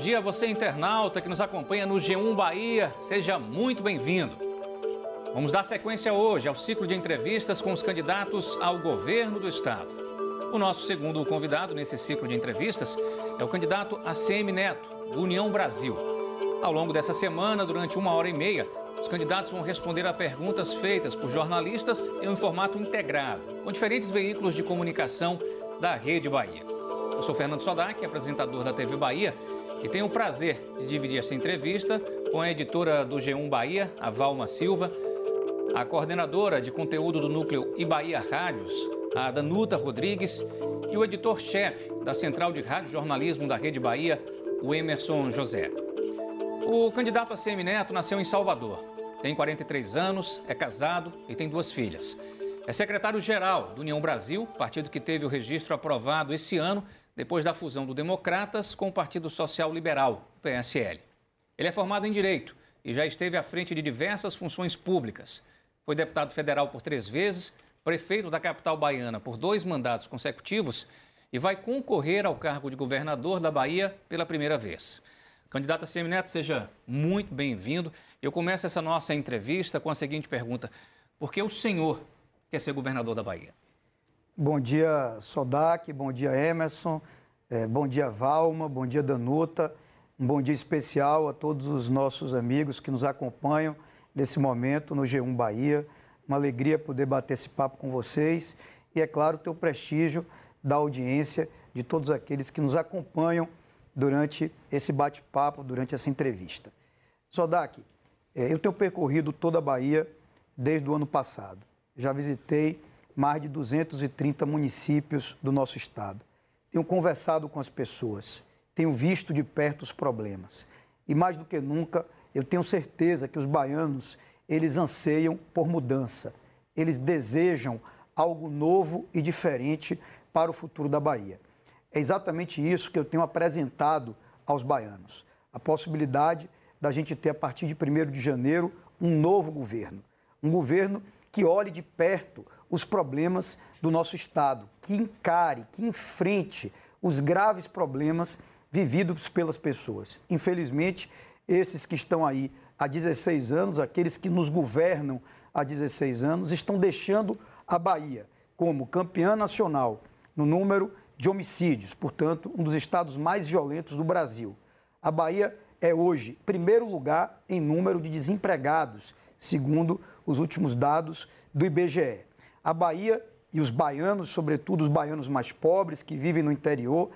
dia a você, internauta, que nos acompanha no G1 Bahia. Seja muito bem-vindo. Vamos dar sequência hoje ao ciclo de entrevistas com os candidatos ao governo do Estado. O nosso segundo convidado nesse ciclo de entrevistas é o candidato ACM Neto, do União Brasil. Ao longo dessa semana, durante uma hora e meia, os candidatos vão responder a perguntas feitas por jornalistas em um formato integrado, com diferentes veículos de comunicação da Rede Bahia. Eu sou Fernando Sodac, apresentador da TV Bahia, e tenho o prazer de dividir essa entrevista com a editora do G1 Bahia, a Valma Silva, a coordenadora de conteúdo do núcleo Bahia Rádios, a Danuta Rodrigues, e o editor-chefe da Central de Rádio Jornalismo da Rede Bahia, o Emerson José. O candidato a CM Neto nasceu em Salvador. Tem 43 anos, é casado e tem duas filhas. É secretário-geral do União Brasil, partido que teve o registro aprovado esse ano, depois da fusão do Democratas com o Partido Social Liberal, PSL. Ele é formado em Direito e já esteve à frente de diversas funções públicas. Foi deputado federal por três vezes, prefeito da capital baiana por dois mandatos consecutivos e vai concorrer ao cargo de governador da Bahia pela primeira vez. Candidato a Neto, seja muito bem-vindo. Eu começo essa nossa entrevista com a seguinte pergunta: Por que o senhor quer ser governador da Bahia? Bom dia, Sodac, bom dia, Emerson, é, bom dia, Valma, bom dia, Danuta. Um bom dia especial a todos os nossos amigos que nos acompanham nesse momento no G1 Bahia. Uma alegria poder bater esse papo com vocês e, é claro, ter o prestígio da audiência de todos aqueles que nos acompanham durante esse bate-papo, durante essa entrevista. Sodak, é, eu tenho percorrido toda a Bahia desde o ano passado. Já visitei mais de 230 municípios do nosso estado. Tenho conversado com as pessoas, tenho visto de perto os problemas. E mais do que nunca, eu tenho certeza que os baianos, eles anseiam por mudança. Eles desejam algo novo e diferente para o futuro da Bahia. É exatamente isso que eu tenho apresentado aos baianos. A possibilidade da gente ter, a partir de 1 de janeiro, um novo governo. Um governo que olhe de perto os problemas do nosso Estado, que encare, que enfrente os graves problemas vividos pelas pessoas. Infelizmente, esses que estão aí há 16 anos, aqueles que nos governam há 16 anos, estão deixando a Bahia como campeã nacional no número de homicídios, portanto, um dos estados mais violentos do Brasil. A Bahia é hoje primeiro lugar em número de desempregados, segundo os últimos dados do IBGE. A Bahia e os baianos, sobretudo os baianos mais pobres que vivem no interior,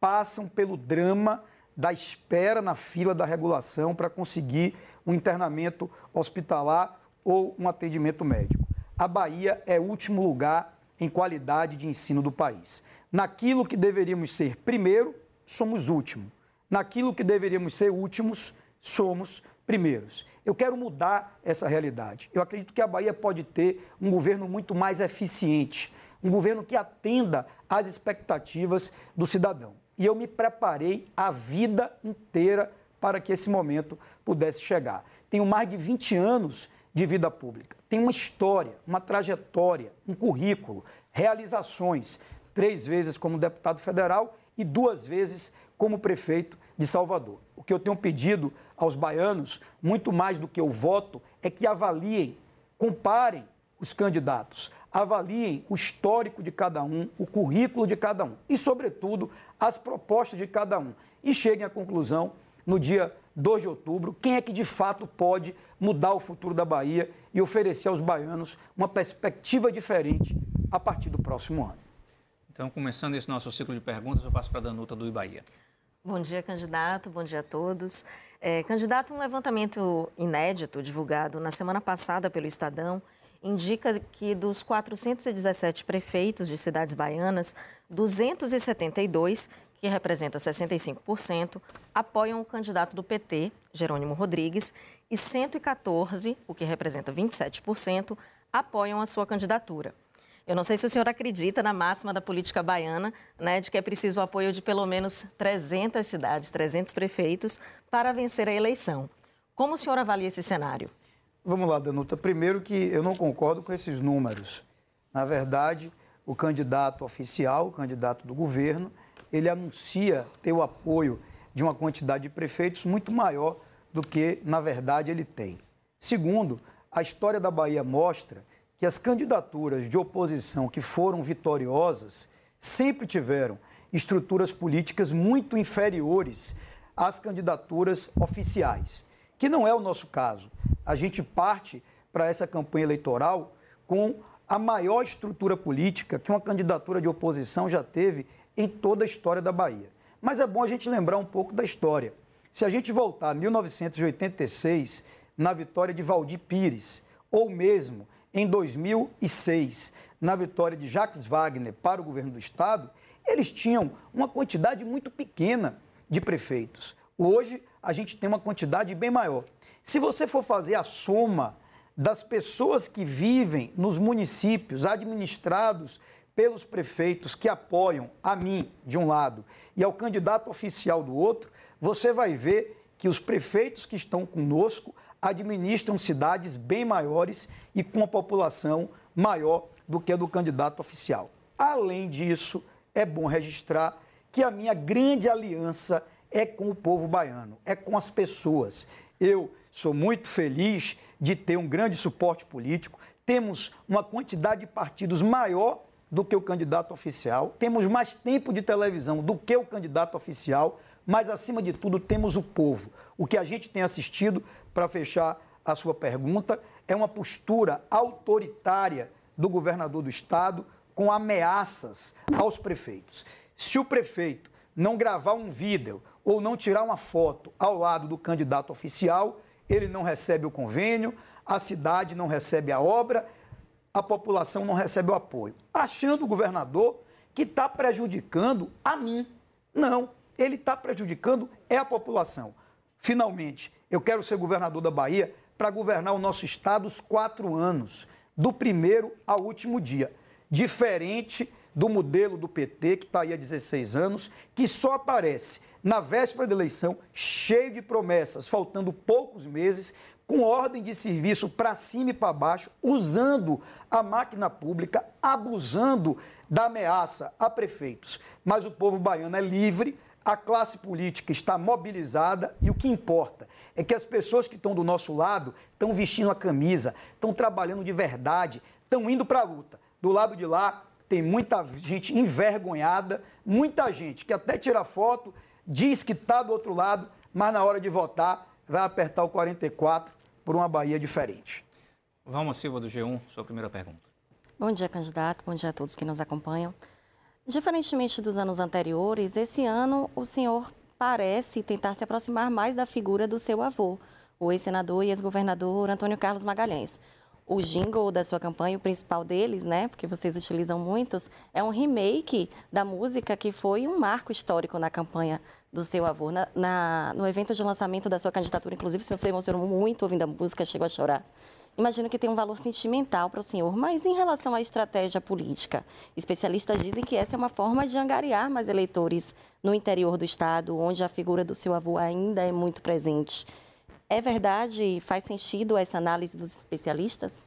passam pelo drama da espera na fila da regulação para conseguir um internamento hospitalar ou um atendimento médico. A Bahia é último lugar em qualidade de ensino do país. Naquilo que deveríamos ser primeiro, somos último. Naquilo que deveríamos ser últimos, somos primeiros. Eu quero mudar essa realidade. Eu acredito que a Bahia pode ter um governo muito mais eficiente, um governo que atenda às expectativas do cidadão. E eu me preparei a vida inteira para que esse momento pudesse chegar. Tenho mais de 20 anos de vida pública. Tenho uma história, uma trajetória, um currículo, realizações três vezes como deputado federal e duas vezes como prefeito de Salvador. O que eu tenho pedido aos baianos, muito mais do que o voto, é que avaliem, comparem os candidatos, avaliem o histórico de cada um, o currículo de cada um e, sobretudo, as propostas de cada um. E cheguem à conclusão, no dia 2 de outubro, quem é que de fato pode mudar o futuro da Bahia e oferecer aos baianos uma perspectiva diferente a partir do próximo ano. Então, começando esse nosso ciclo de perguntas, eu passo para a Danuta do Ibaia. Bom dia, candidato. Bom dia a todos. É, candidato, um levantamento inédito divulgado na semana passada pelo Estadão indica que dos 417 prefeitos de cidades baianas, 272, que representa 65%, apoiam o candidato do PT, Jerônimo Rodrigues, e 114, o que representa 27%, apoiam a sua candidatura. Eu não sei se o senhor acredita na máxima da política baiana, né, de que é preciso o apoio de pelo menos 300 cidades, 300 prefeitos, para vencer a eleição. Como o senhor avalia esse cenário? Vamos lá, Danuta. Primeiro que eu não concordo com esses números. Na verdade, o candidato oficial, o candidato do governo, ele anuncia ter o apoio de uma quantidade de prefeitos muito maior do que, na verdade, ele tem. Segundo, a história da Bahia mostra que as candidaturas de oposição que foram vitoriosas sempre tiveram estruturas políticas muito inferiores às candidaturas oficiais, que não é o nosso caso. A gente parte para essa campanha eleitoral com a maior estrutura política que uma candidatura de oposição já teve em toda a história da Bahia. Mas é bom a gente lembrar um pouco da história. Se a gente voltar a 1986, na vitória de Valdir Pires, ou mesmo em 2006, na vitória de Jacques Wagner para o governo do Estado, eles tinham uma quantidade muito pequena de prefeitos. Hoje, a gente tem uma quantidade bem maior. Se você for fazer a soma das pessoas que vivem nos municípios administrados pelos prefeitos que apoiam a mim, de um lado, e ao candidato oficial do outro, você vai ver que os prefeitos que estão conosco administram cidades bem maiores e com uma população maior do que a do candidato oficial. Além disso, é bom registrar que a minha grande aliança é com o povo baiano, é com as pessoas. Eu sou muito feliz de ter um grande suporte político, temos uma quantidade de partidos maior do que o candidato oficial, temos mais tempo de televisão do que o candidato oficial, mas acima de tudo temos o povo. O que a gente tem assistido, para fechar a sua pergunta, é uma postura autoritária do governador do estado com ameaças aos prefeitos. Se o prefeito não gravar um vídeo ou não tirar uma foto ao lado do candidato oficial, ele não recebe o convênio, a cidade não recebe a obra, a população não recebe o apoio. Achando o governador que está prejudicando a mim. Não, ele está prejudicando é a população. Finalmente, eu quero ser governador da Bahia para governar o nosso estado os quatro anos, do primeiro ao último dia. Diferente do modelo do PT, que está aí há 16 anos, que só aparece na véspera da eleição, cheio de promessas, faltando poucos meses, com ordem de serviço para cima e para baixo, usando a máquina pública, abusando da ameaça a prefeitos. Mas o povo baiano é livre a classe política está mobilizada e o que importa é que as pessoas que estão do nosso lado estão vestindo a camisa, estão trabalhando de verdade, estão indo para a luta. Do lado de lá tem muita gente envergonhada, muita gente que até tira foto, diz que está do outro lado, mas na hora de votar vai apertar o 44 por uma Bahia diferente. Vamos, Silva do G1, sua primeira pergunta. Bom dia, candidato. Bom dia a todos que nos acompanham. Diferentemente dos anos anteriores, esse ano o senhor parece tentar se aproximar mais da figura do seu avô, o ex-senador e ex-governador Antônio Carlos Magalhães. O jingle da sua campanha, o principal deles, né, porque vocês utilizam muitos, é um remake da música que foi um marco histórico na campanha do seu avô. Na, na, no evento de lançamento da sua candidatura, inclusive, o senhor se emocionou muito ouvindo a música, chegou a chorar. Imagino que tem um valor sentimental para o senhor, mas em relação à estratégia política, especialistas dizem que essa é uma forma de angariar mais eleitores no interior do estado, onde a figura do seu avô ainda é muito presente. É verdade e faz sentido essa análise dos especialistas?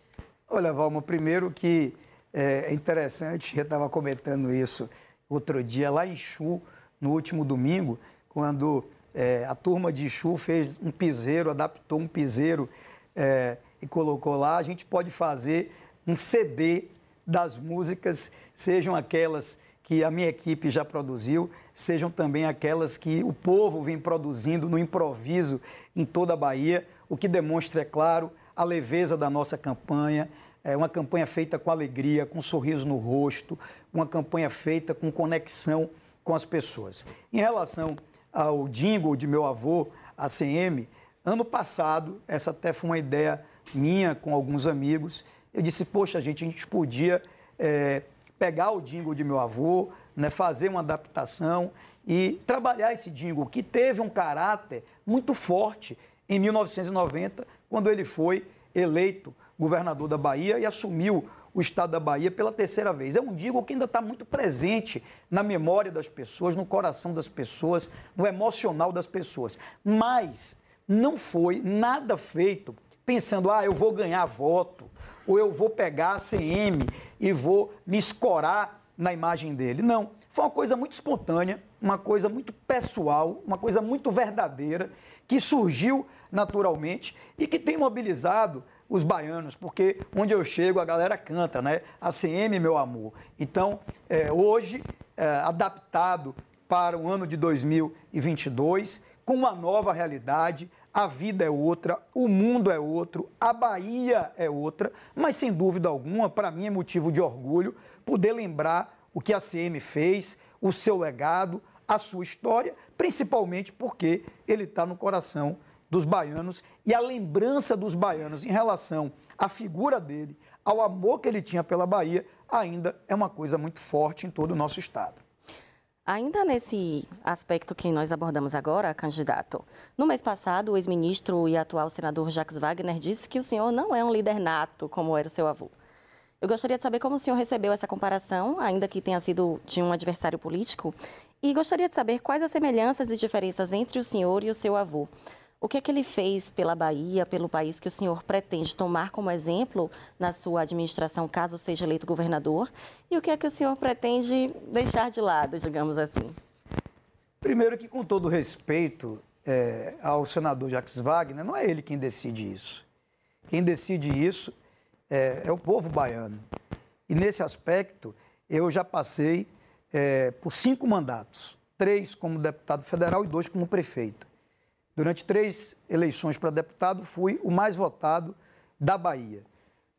Olha, Valma, primeiro que é interessante, eu estava comentando isso outro dia lá em Chu, no último domingo, quando é, a turma de Chu fez um piseiro, adaptou um piseiro. É, e colocou lá, a gente pode fazer um CD das músicas, sejam aquelas que a minha equipe já produziu, sejam também aquelas que o povo vem produzindo no improviso em toda a Bahia, o que demonstra, é claro, a leveza da nossa campanha, é uma campanha feita com alegria, com um sorriso no rosto, uma campanha feita com conexão com as pessoas. Em relação ao jingle de meu avô, a CM, ano passado, essa até foi uma ideia minha com alguns amigos. Eu disse, poxa, gente, a gente podia é, pegar o jingle de meu avô, né, fazer uma adaptação e trabalhar esse jingle, que teve um caráter muito forte em 1990, quando ele foi eleito governador da Bahia e assumiu o estado da Bahia pela terceira vez. É um jingle que ainda está muito presente na memória das pessoas, no coração das pessoas, no emocional das pessoas. Mas não foi nada feito pensando, ah, eu vou ganhar voto, ou eu vou pegar a CM e vou me escorar na imagem dele. Não, foi uma coisa muito espontânea, uma coisa muito pessoal, uma coisa muito verdadeira, que surgiu naturalmente e que tem mobilizado os baianos, porque onde eu chego a galera canta, né? ACM, meu amor. Então, é, hoje, é, adaptado para o ano de 2022, com uma nova realidade, a vida é outra, o mundo é outro, a Bahia é outra, mas sem dúvida alguma, para mim é motivo de orgulho poder lembrar o que a CM fez, o seu legado, a sua história, principalmente porque ele está no coração dos baianos e a lembrança dos baianos em relação à figura dele, ao amor que ele tinha pela Bahia, ainda é uma coisa muito forte em todo o nosso estado. Ainda nesse aspecto que nós abordamos agora, candidato, no mês passado, o ex-ministro e atual senador Jacques Wagner disse que o senhor não é um líder nato, como era o seu avô. Eu gostaria de saber como o senhor recebeu essa comparação, ainda que tenha sido de um adversário político, e gostaria de saber quais as semelhanças e diferenças entre o senhor e o seu avô. O que é que ele fez pela Bahia, pelo país que o senhor pretende tomar como exemplo na sua administração, caso seja eleito governador? E o que é que o senhor pretende deixar de lado, digamos assim? Primeiro que, com todo respeito é, ao senador Jacques Wagner, não é ele quem decide isso. Quem decide isso é, é o povo baiano. E nesse aspecto, eu já passei é, por cinco mandatos: três como deputado federal e dois como prefeito. Durante três eleições para deputado, fui o mais votado da Bahia.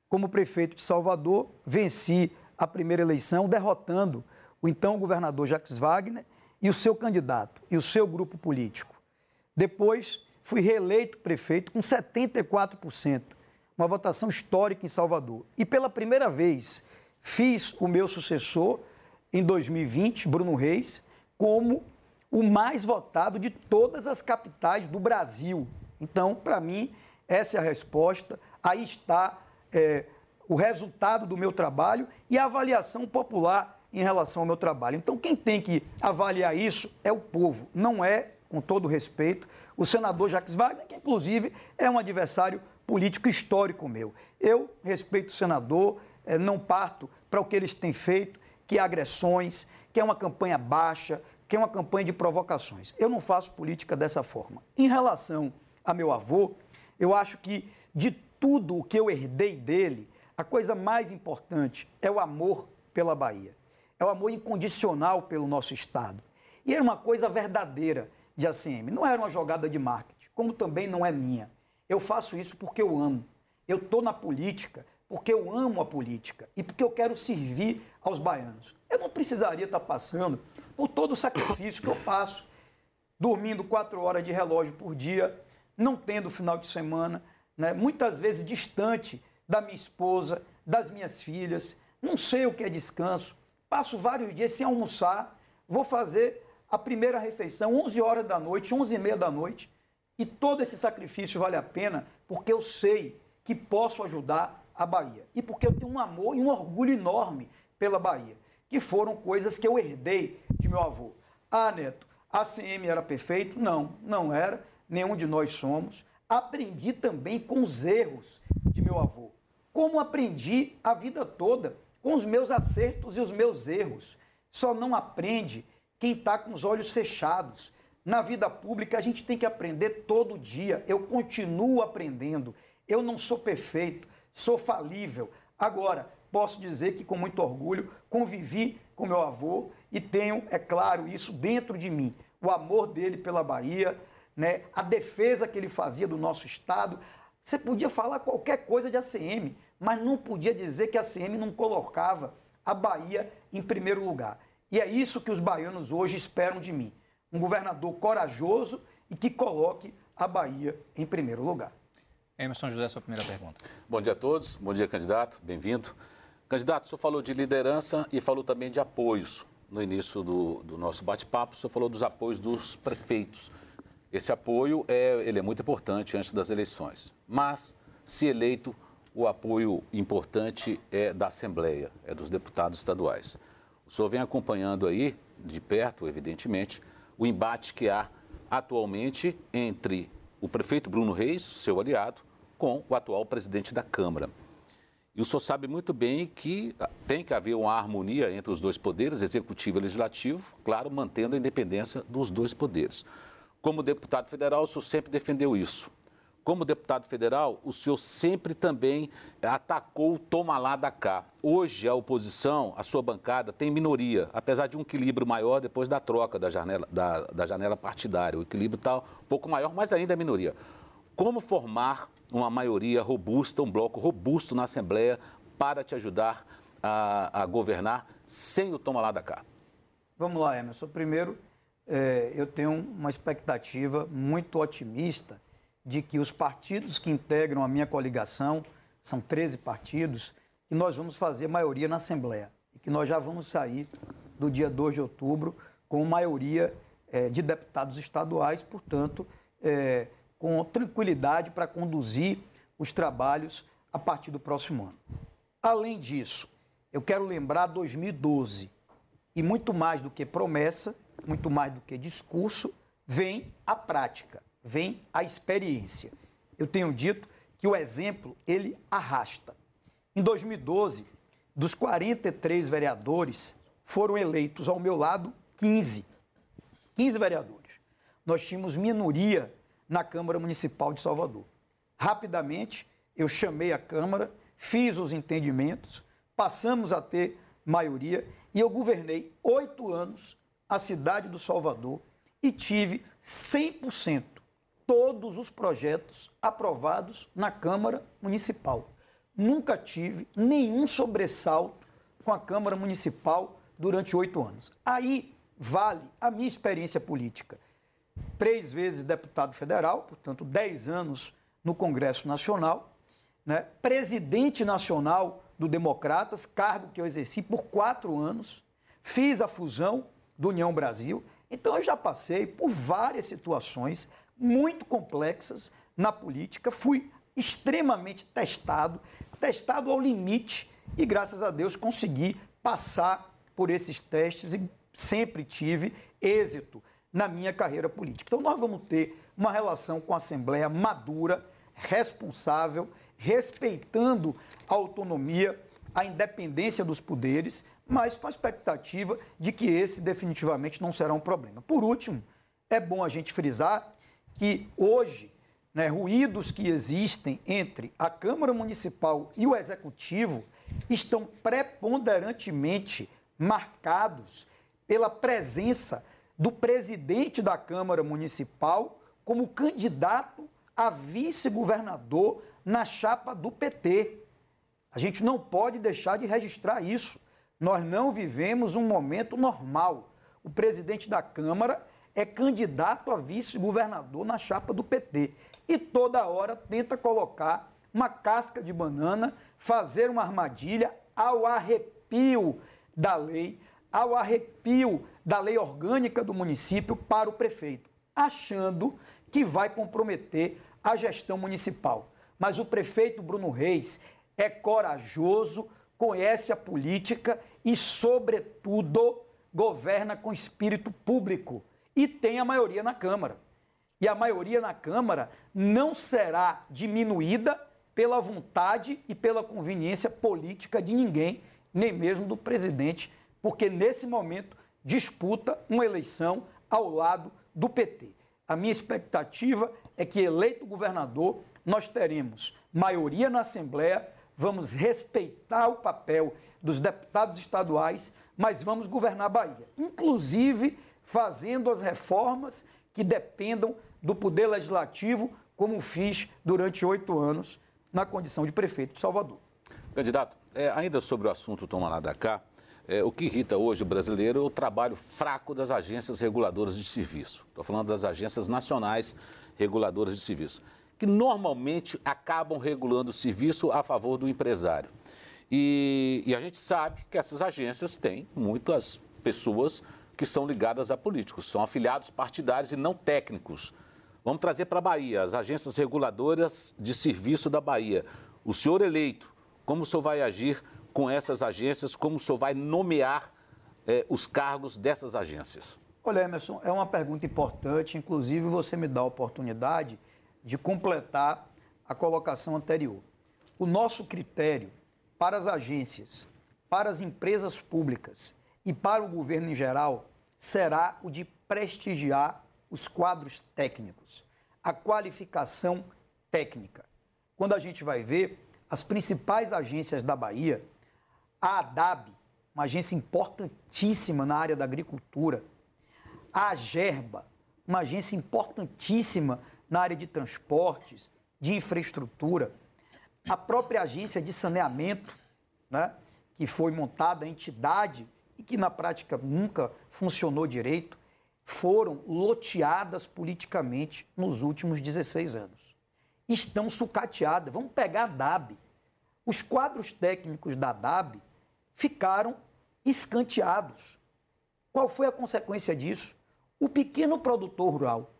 Como prefeito de Salvador, venci a primeira eleição, derrotando o então governador Jacques Wagner e o seu candidato e o seu grupo político. Depois, fui reeleito prefeito com 74%, uma votação histórica em Salvador. E pela primeira vez, fiz o meu sucessor em 2020, Bruno Reis, como o mais votado de todas as capitais do Brasil. Então, para mim, essa é a resposta. Aí está é, o resultado do meu trabalho e a avaliação popular em relação ao meu trabalho. Então, quem tem que avaliar isso é o povo, não é, com todo respeito, o senador Jacques Wagner, que inclusive é um adversário político histórico meu. Eu respeito o senador, é, não parto para o que eles têm feito, que é agressões, que é uma campanha baixa, que é uma campanha de provocações. Eu não faço política dessa forma. Em relação a meu avô, eu acho que de tudo o que eu herdei dele, a coisa mais importante é o amor pela Bahia. É o amor incondicional pelo nosso Estado. E era uma coisa verdadeira de ACM. Não era uma jogada de marketing, como também não é minha. Eu faço isso porque eu amo. Eu estou na política porque eu amo a política e porque eu quero servir aos baianos. Eu não precisaria estar passando por todo o sacrifício que eu passo, dormindo quatro horas de relógio por dia, não tendo final de semana, né? muitas vezes distante da minha esposa, das minhas filhas, não sei o que é descanso, passo vários dias sem almoçar, vou fazer a primeira refeição 11 horas da noite, 11 e meia da noite, e todo esse sacrifício vale a pena porque eu sei que posso ajudar a Bahia e porque eu tenho um amor e um orgulho enorme pela Bahia que foram coisas que eu herdei de meu avô. Ah, Neto, a CM era perfeito? Não, não era. Nenhum de nós somos. Aprendi também com os erros de meu avô. Como aprendi a vida toda com os meus acertos e os meus erros. Só não aprende quem está com os olhos fechados. Na vida pública, a gente tem que aprender todo dia. Eu continuo aprendendo. Eu não sou perfeito, sou falível. Agora, posso dizer que com muito orgulho convivi com meu avô e tenho, é claro, isso dentro de mim. O amor dele pela Bahia, né, a defesa que ele fazia do nosso estado. Você podia falar qualquer coisa de ACM, mas não podia dizer que a ACM não colocava a Bahia em primeiro lugar. E é isso que os baianos hoje esperam de mim. Um governador corajoso e que coloque a Bahia em primeiro lugar. Emerson José, sua primeira pergunta. Bom dia a todos, bom dia, candidato, bem-vindo. Candidato, o senhor falou de liderança e falou também de apoios. No início do, do nosso bate-papo, o senhor falou dos apoios dos prefeitos. Esse apoio é, ele é muito importante antes das eleições. Mas, se eleito, o apoio importante é da Assembleia, é dos deputados estaduais. O senhor vem acompanhando aí, de perto, evidentemente, o embate que há atualmente entre o prefeito Bruno Reis, seu aliado, com o atual presidente da Câmara. E o senhor sabe muito bem que tem que haver uma harmonia entre os dois poderes, executivo e legislativo, claro, mantendo a independência dos dois poderes. Como deputado federal, o senhor sempre defendeu isso. Como deputado federal, o senhor sempre também atacou o toma lá da cá. Hoje, a oposição, a sua bancada, tem minoria, apesar de um equilíbrio maior depois da troca da janela, da, da janela partidária. O equilíbrio está um pouco maior, mas ainda é minoria. Como formar uma maioria robusta, um bloco robusto na Assembleia para te ajudar a, a governar sem o toma lá da cá? Vamos lá, Emerson. Primeiro, é, eu tenho uma expectativa muito otimista de que os partidos que integram a minha coligação, são 13 partidos, que nós vamos fazer maioria na Assembleia e que nós já vamos sair do dia 2 de outubro com maioria é, de deputados estaduais, portanto, é, com tranquilidade para conduzir os trabalhos a partir do próximo ano. Além disso, eu quero lembrar 2012 e muito mais do que promessa, muito mais do que discurso, vem a prática, vem a experiência. Eu tenho dito que o exemplo ele arrasta. Em 2012, dos 43 vereadores, foram eleitos ao meu lado 15. 15 vereadores. Nós tínhamos minoria na Câmara Municipal de Salvador. Rapidamente, eu chamei a Câmara, fiz os entendimentos, passamos a ter maioria e eu governei oito anos a cidade do Salvador e tive 100% todos os projetos aprovados na Câmara Municipal. Nunca tive nenhum sobressalto com a Câmara Municipal durante oito anos. Aí vale a minha experiência política três vezes deputado federal, portanto, dez anos no Congresso Nacional, né? presidente nacional do Democratas, cargo que eu exerci por quatro anos, fiz a fusão do União Brasil. Então, eu já passei por várias situações muito complexas na política, fui extremamente testado, testado ao limite e, graças a Deus, consegui passar por esses testes e sempre tive êxito na minha carreira política. Então, nós vamos ter uma relação com a Assembleia madura, responsável, respeitando a autonomia, a independência dos poderes, mas com a expectativa de que esse definitivamente não será um problema. Por último, é bom a gente frisar que hoje, né, ruídos que existem entre a Câmara Municipal e o Executivo estão preponderantemente marcados pela presença do presidente da Câmara Municipal como candidato a vice-governador na chapa do PT. A gente não pode deixar de registrar isso. Nós não vivemos um momento normal. O presidente da Câmara é candidato a vice-governador na chapa do PT e toda hora tenta colocar uma casca de banana, fazer uma armadilha ao arrepio da lei, ao arrepio da lei orgânica do município para o prefeito, achando que vai comprometer a gestão municipal. Mas o prefeito Bruno Reis é corajoso, conhece a política e, sobretudo, governa com espírito público e tem a maioria na Câmara. E a maioria na Câmara não será diminuída pela vontade e pela conveniência política de ninguém, nem mesmo do presidente, porque nesse momento disputa uma eleição ao lado do PT. A minha expectativa é que, eleito governador, nós teremos maioria na Assembleia, vamos respeitar o papel dos deputados estaduais, mas vamos governar a Bahia, inclusive fazendo as reformas que dependam do Poder Legislativo, como fiz durante oito anos na condição de prefeito de Salvador. Candidato, é, ainda sobre o assunto Tomar da cá, é, o que irrita hoje o brasileiro é o trabalho fraco das agências reguladoras de serviço. Estou falando das agências nacionais reguladoras de serviço, que normalmente acabam regulando o serviço a favor do empresário. E, e a gente sabe que essas agências têm muitas pessoas que são ligadas a políticos, são afiliados partidários e não técnicos. Vamos trazer para a Bahia, as agências reguladoras de serviço da Bahia. O senhor eleito, como o senhor vai agir com essas agências? Como o senhor vai nomear eh, os cargos dessas agências? Olha, Emerson, é uma pergunta importante. Inclusive, você me dá a oportunidade de completar a colocação anterior. O nosso critério para as agências, para as empresas públicas e para o governo em geral será o de prestigiar os quadros técnicos, a qualificação técnica. Quando a gente vai ver as principais agências da Bahia, a ADAB, uma agência importantíssima na área da agricultura, a AGERBA, uma agência importantíssima na área de transportes, de infraestrutura, a própria agência de saneamento, né, que foi montada a entidade e que na prática nunca funcionou direito, foram loteadas politicamente nos últimos 16 anos. Estão sucateadas. Vamos pegar a DAB. Os quadros técnicos da DAB ficaram escanteados. Qual foi a consequência disso? O pequeno produtor rural,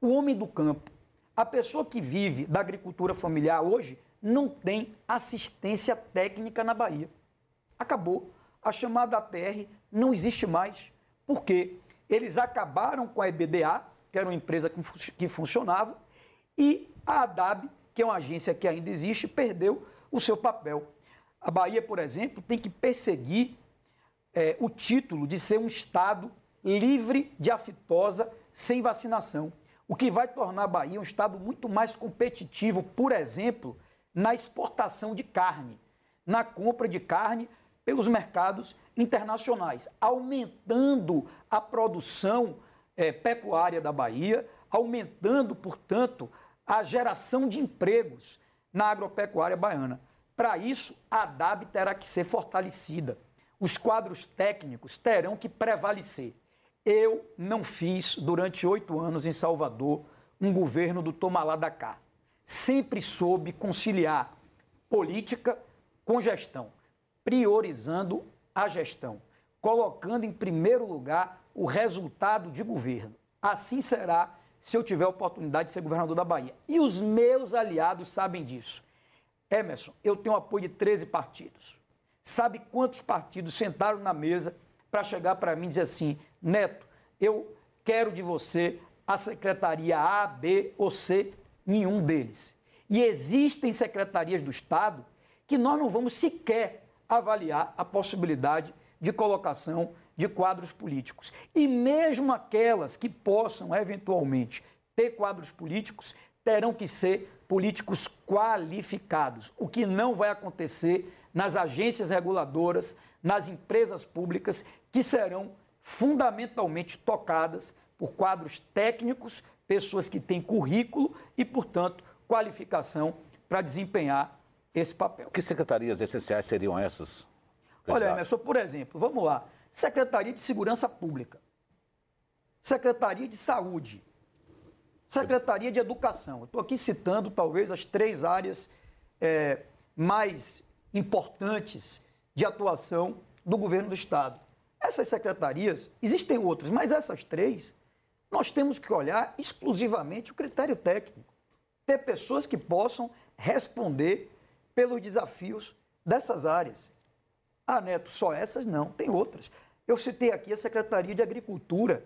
o homem do campo, a pessoa que vive da agricultura familiar hoje não tem assistência técnica na Bahia. Acabou. A chamada ATR não existe mais. Por quê? Eles acabaram com a EBDA, que era uma empresa que funcionava, e a ADAB, que é uma agência que ainda existe, perdeu o seu papel. A Bahia, por exemplo, tem que perseguir é, o título de ser um Estado livre de aftosa sem vacinação, o que vai tornar a Bahia um Estado muito mais competitivo, por exemplo, na exportação de carne, na compra de carne pelos mercados internacionais, aumentando a produção é, pecuária da Bahia, aumentando, portanto, a geração de empregos na agropecuária baiana. Para isso, a DAB terá que ser fortalecida. Os quadros técnicos terão que prevalecer. Eu não fiz, durante oito anos em Salvador, um governo do Tomalá da cá sempre soube conciliar política com gestão, priorizando a gestão, colocando em primeiro lugar o resultado de governo. Assim será se eu tiver a oportunidade de ser governador da Bahia. E os meus aliados sabem disso. Emerson, eu tenho apoio de 13 partidos. Sabe quantos partidos sentaram na mesa para chegar para mim e dizer assim: Neto, eu quero de você a secretaria A, B ou C nenhum deles. E existem secretarias do Estado que nós não vamos sequer avaliar a possibilidade de colocação de quadros políticos. E mesmo aquelas que possam eventualmente ter quadros políticos, terão que ser políticos qualificados, o que não vai acontecer nas agências reguladoras, nas empresas públicas, que serão fundamentalmente tocadas por quadros técnicos pessoas que têm currículo e, portanto, qualificação para desempenhar esse papel. Que secretarias essenciais seriam essas? Olha, Emerson, por exemplo, vamos lá. Secretaria de Segurança Pública, Secretaria de Saúde, Secretaria de Educação. Estou aqui citando talvez as três áreas é, mais importantes de atuação do governo do Estado. Essas secretarias, existem outras, mas essas três nós temos que olhar exclusivamente o critério técnico. Ter pessoas que possam responder pelos desafios dessas áreas. Ah, Neto, só essas não, tem outras. Eu citei aqui a Secretaria de Agricultura.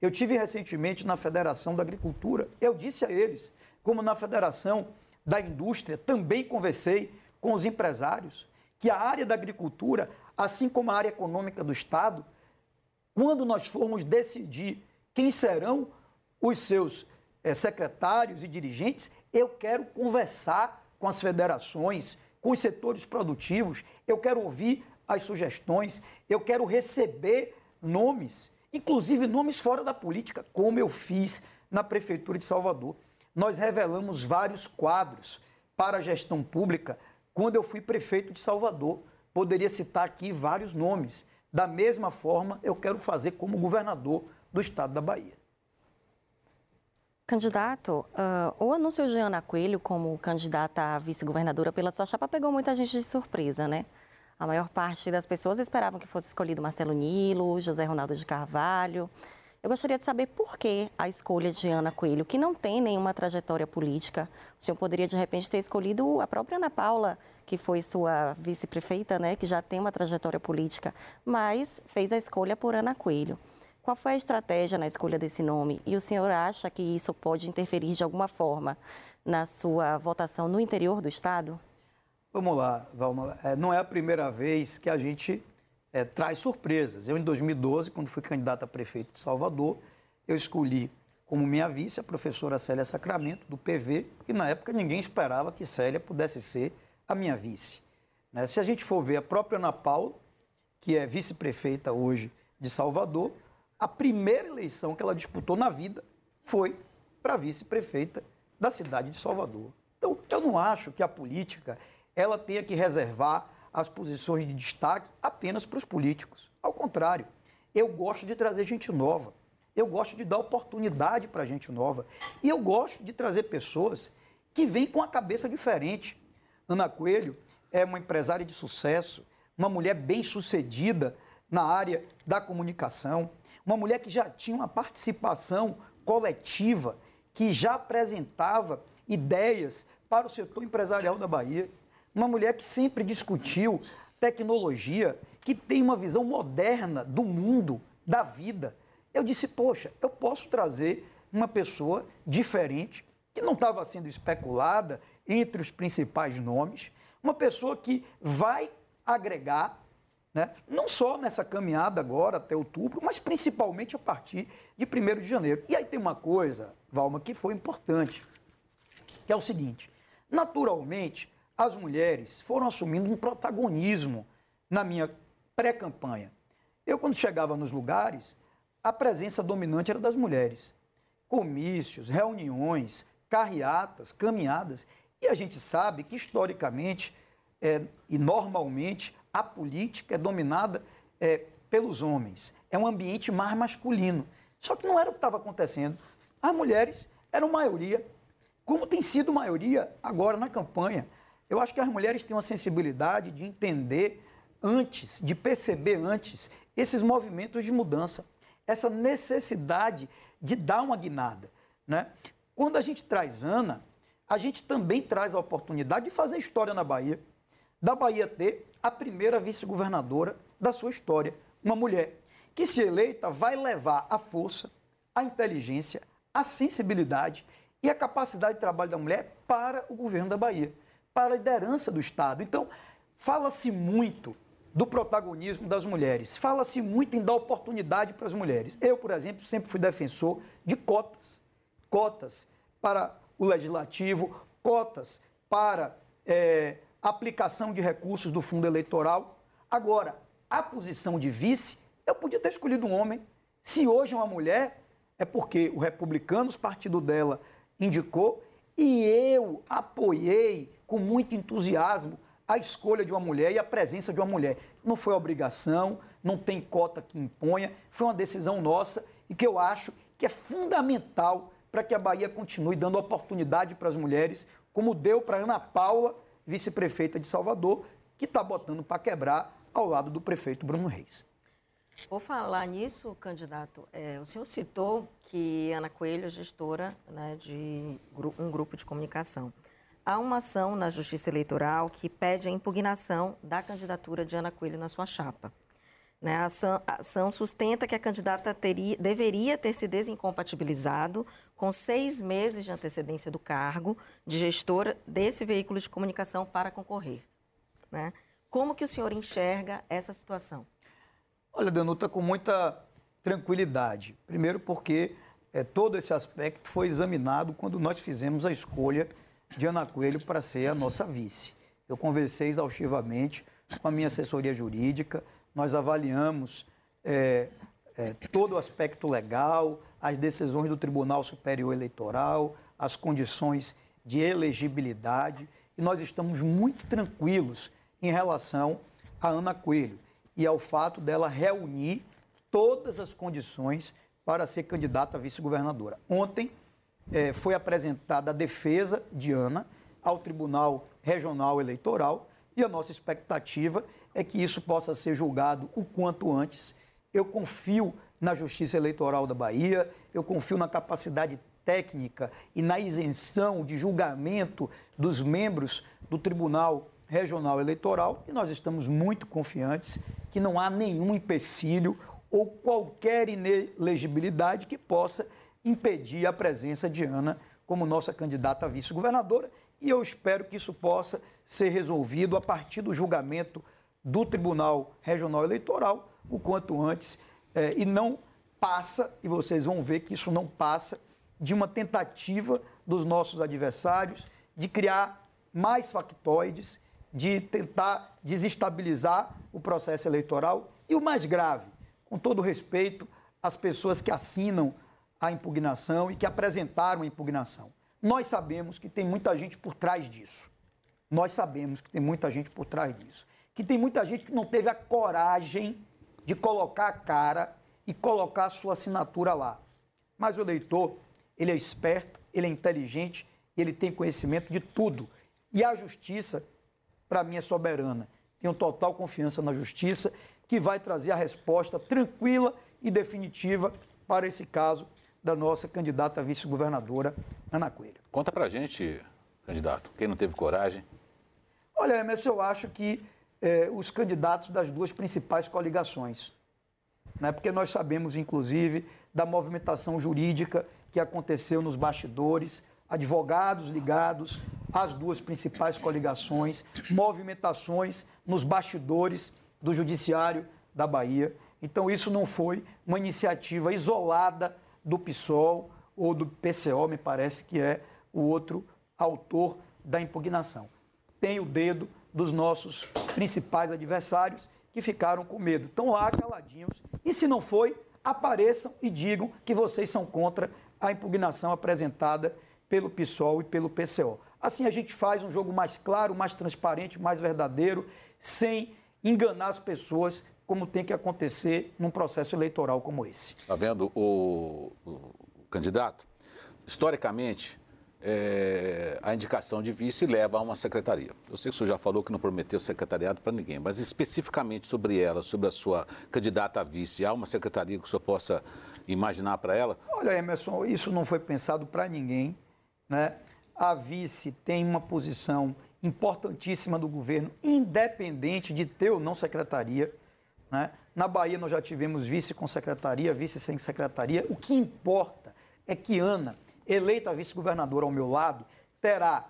Eu tive recentemente na Federação da Agricultura. Eu disse a eles, como na Federação da Indústria, também conversei com os empresários, que a área da agricultura, assim como a área econômica do Estado, quando nós formos decidir quem serão os seus é, secretários e dirigentes, eu quero conversar com as federações, com os setores produtivos, eu quero ouvir as sugestões, eu quero receber nomes, inclusive nomes fora da política, como eu fiz na Prefeitura de Salvador. Nós revelamos vários quadros para a gestão pública quando eu fui prefeito de Salvador. Poderia citar aqui vários nomes. Da mesma forma, eu quero fazer como governador do estado da Bahia. Candidato, uh, o anúncio de Ana Coelho como candidata a vice-governadora pela sua chapa pegou muita gente de surpresa, né? A maior parte das pessoas esperavam que fosse escolhido Marcelo Nilo, José Ronaldo de Carvalho. Eu gostaria de saber por que a escolha de Ana Coelho, que não tem nenhuma trajetória política. O senhor poderia, de repente, ter escolhido a própria Ana Paula, que foi sua vice-prefeita, né, que já tem uma trajetória política, mas fez a escolha por Ana Coelho. Qual foi a estratégia na escolha desse nome? E o senhor acha que isso pode interferir de alguma forma na sua votação no interior do Estado? Vamos lá, Valma. É, não é a primeira vez que a gente é, traz surpresas. Eu, em 2012, quando fui candidato a prefeito de Salvador, eu escolhi como minha vice a professora Célia Sacramento, do PV, e na época ninguém esperava que Célia pudesse ser a minha vice. Né? Se a gente for ver a própria Ana Paula, que é vice-prefeita hoje de Salvador, a primeira eleição que ela disputou na vida foi para vice-prefeita da cidade de Salvador. Então, eu não acho que a política ela tenha que reservar as posições de destaque apenas para os políticos. Ao contrário, eu gosto de trazer gente nova. Eu gosto de dar oportunidade para gente nova. E eu gosto de trazer pessoas que vêm com a cabeça diferente. Ana Coelho é uma empresária de sucesso, uma mulher bem-sucedida na área da comunicação, uma mulher que já tinha uma participação coletiva, que já apresentava ideias para o setor empresarial da Bahia, uma mulher que sempre discutiu tecnologia, que tem uma visão moderna do mundo, da vida. Eu disse, poxa, eu posso trazer uma pessoa diferente, que não estava sendo especulada entre os principais nomes, uma pessoa que vai agregar, né, não só nessa caminhada agora até outubro, mas principalmente a partir de 1 de janeiro. E aí tem uma coisa, Valma, que foi importante, que é o seguinte: naturalmente, as mulheres foram assumindo um protagonismo na minha pré-campanha. Eu, quando chegava nos lugares, a presença dominante era das mulheres. Comícios, reuniões, carreatas, caminhadas. E a gente sabe que, historicamente é, e normalmente, a política é dominada é, pelos homens. É um ambiente mais masculino. Só que não era o que estava acontecendo. As mulheres eram maioria, como tem sido maioria agora na campanha. Eu acho que as mulheres têm uma sensibilidade de entender antes, de perceber antes, esses movimentos de mudança, essa necessidade de dar uma guinada. Né? Quando a gente traz Ana, a gente também traz a oportunidade de fazer história na Bahia, da Bahia ter a primeira vice-governadora da sua história, uma mulher que, se eleita, vai levar a força, a inteligência, a sensibilidade e a capacidade de trabalho da mulher para o governo da Bahia, para a liderança do Estado. Então, fala-se muito do protagonismo das mulheres, fala-se muito em dar oportunidade para as mulheres. Eu, por exemplo, sempre fui defensor de cotas. Cotas para o legislativo, cotas para é, aplicação de recursos do fundo eleitoral. Agora, a posição de vice, eu podia ter escolhido um homem. Se hoje é uma mulher, é porque o Republicanos, partido dela, indicou e eu apoiei com muito entusiasmo a escolha de uma mulher e a presença de uma mulher. Não foi obrigação, não tem cota que imponha, foi uma decisão nossa e que eu acho que é fundamental para que a Bahia continue dando oportunidade para as mulheres, como deu para Ana Paula, vice-prefeita de Salvador, que está botando para quebrar ao lado do prefeito Bruno Reis. Vou falar nisso, candidato. É, o senhor citou que Ana Coelho é gestora né, de um grupo de comunicação. Há uma ação na Justiça Eleitoral que pede a impugnação da candidatura de Ana Coelho na sua chapa. Né, a, ação, a ação sustenta que a candidata teria, deveria ter se desincompatibilizado com seis meses de antecedência do cargo de gestora desse veículo de comunicação para concorrer. Né? Como que o senhor enxerga essa situação? Olha, Danuta, com muita tranquilidade. Primeiro porque é, todo esse aspecto foi examinado quando nós fizemos a escolha de Ana Coelho para ser a nossa vice. Eu conversei exaustivamente com a minha assessoria jurídica, nós avaliamos é, é, todo o aspecto legal, as decisões do Tribunal Superior Eleitoral, as condições de elegibilidade, e nós estamos muito tranquilos em relação a Ana Coelho e ao fato dela reunir todas as condições para ser candidata a vice-governadora. Ontem eh, foi apresentada a defesa de Ana ao Tribunal Regional Eleitoral e a nossa expectativa é que isso possa ser julgado o quanto antes. Eu confio na Justiça Eleitoral da Bahia, eu confio na capacidade técnica e na isenção de julgamento dos membros do Tribunal Regional Eleitoral e nós estamos muito confiantes que não há nenhum empecilho ou qualquer inelegibilidade que possa impedir a presença de Ana como nossa candidata a vice-governadora e eu espero que isso possa ser resolvido a partir do julgamento do Tribunal Regional Eleitoral o quanto antes é, e não passa, e vocês vão ver que isso não passa, de uma tentativa dos nossos adversários de criar mais factoides, de tentar desestabilizar o processo eleitoral. E o mais grave, com todo respeito às pessoas que assinam a impugnação e que apresentaram a impugnação. Nós sabemos que tem muita gente por trás disso. Nós sabemos que tem muita gente por trás disso. Que tem muita gente que não teve a coragem de colocar a cara e colocar a sua assinatura lá. Mas o eleitor, ele é esperto, ele é inteligente, ele tem conhecimento de tudo. E a justiça, para mim, é soberana. Tenho total confiança na justiça, que vai trazer a resposta tranquila e definitiva para esse caso da nossa candidata vice-governadora, Ana Coelho. Conta pra gente, candidato, quem não teve coragem? Olha, Emerson, eu acho que eh, os candidatos das duas principais coligações, né, porque nós sabemos, inclusive, da movimentação jurídica que aconteceu nos bastidores, advogados ligados às duas principais coligações, movimentações nos bastidores do Judiciário da Bahia. Então, isso não foi uma iniciativa isolada do PSOL ou do PCO, me parece que é o outro autor da impugnação. Tem o dedo dos nossos principais adversários que ficaram com medo. Estão lá caladinhos. E se não foi, apareçam e digam que vocês são contra a impugnação apresentada pelo PSOL e pelo PCO. Assim a gente faz um jogo mais claro, mais transparente, mais verdadeiro, sem enganar as pessoas, como tem que acontecer num processo eleitoral como esse. Está vendo o, o, candidato? Historicamente, é, a indicação de vice leva a uma secretaria. Eu sei que o senhor já falou que não prometeu secretariado para ninguém, mas especificamente sobre ela, sobre a sua candidata a vice, há uma secretaria que o senhor possa imaginar para ela? Olha, Emerson, isso não foi pensado para ninguém. Né? A vice tem uma posição importantíssima do governo, independente de ter ou não secretaria. Né? Na Bahia nós já tivemos vice com secretaria, vice sem secretaria. O que importa é que Ana, eleita vice-governadora ao meu lado, terá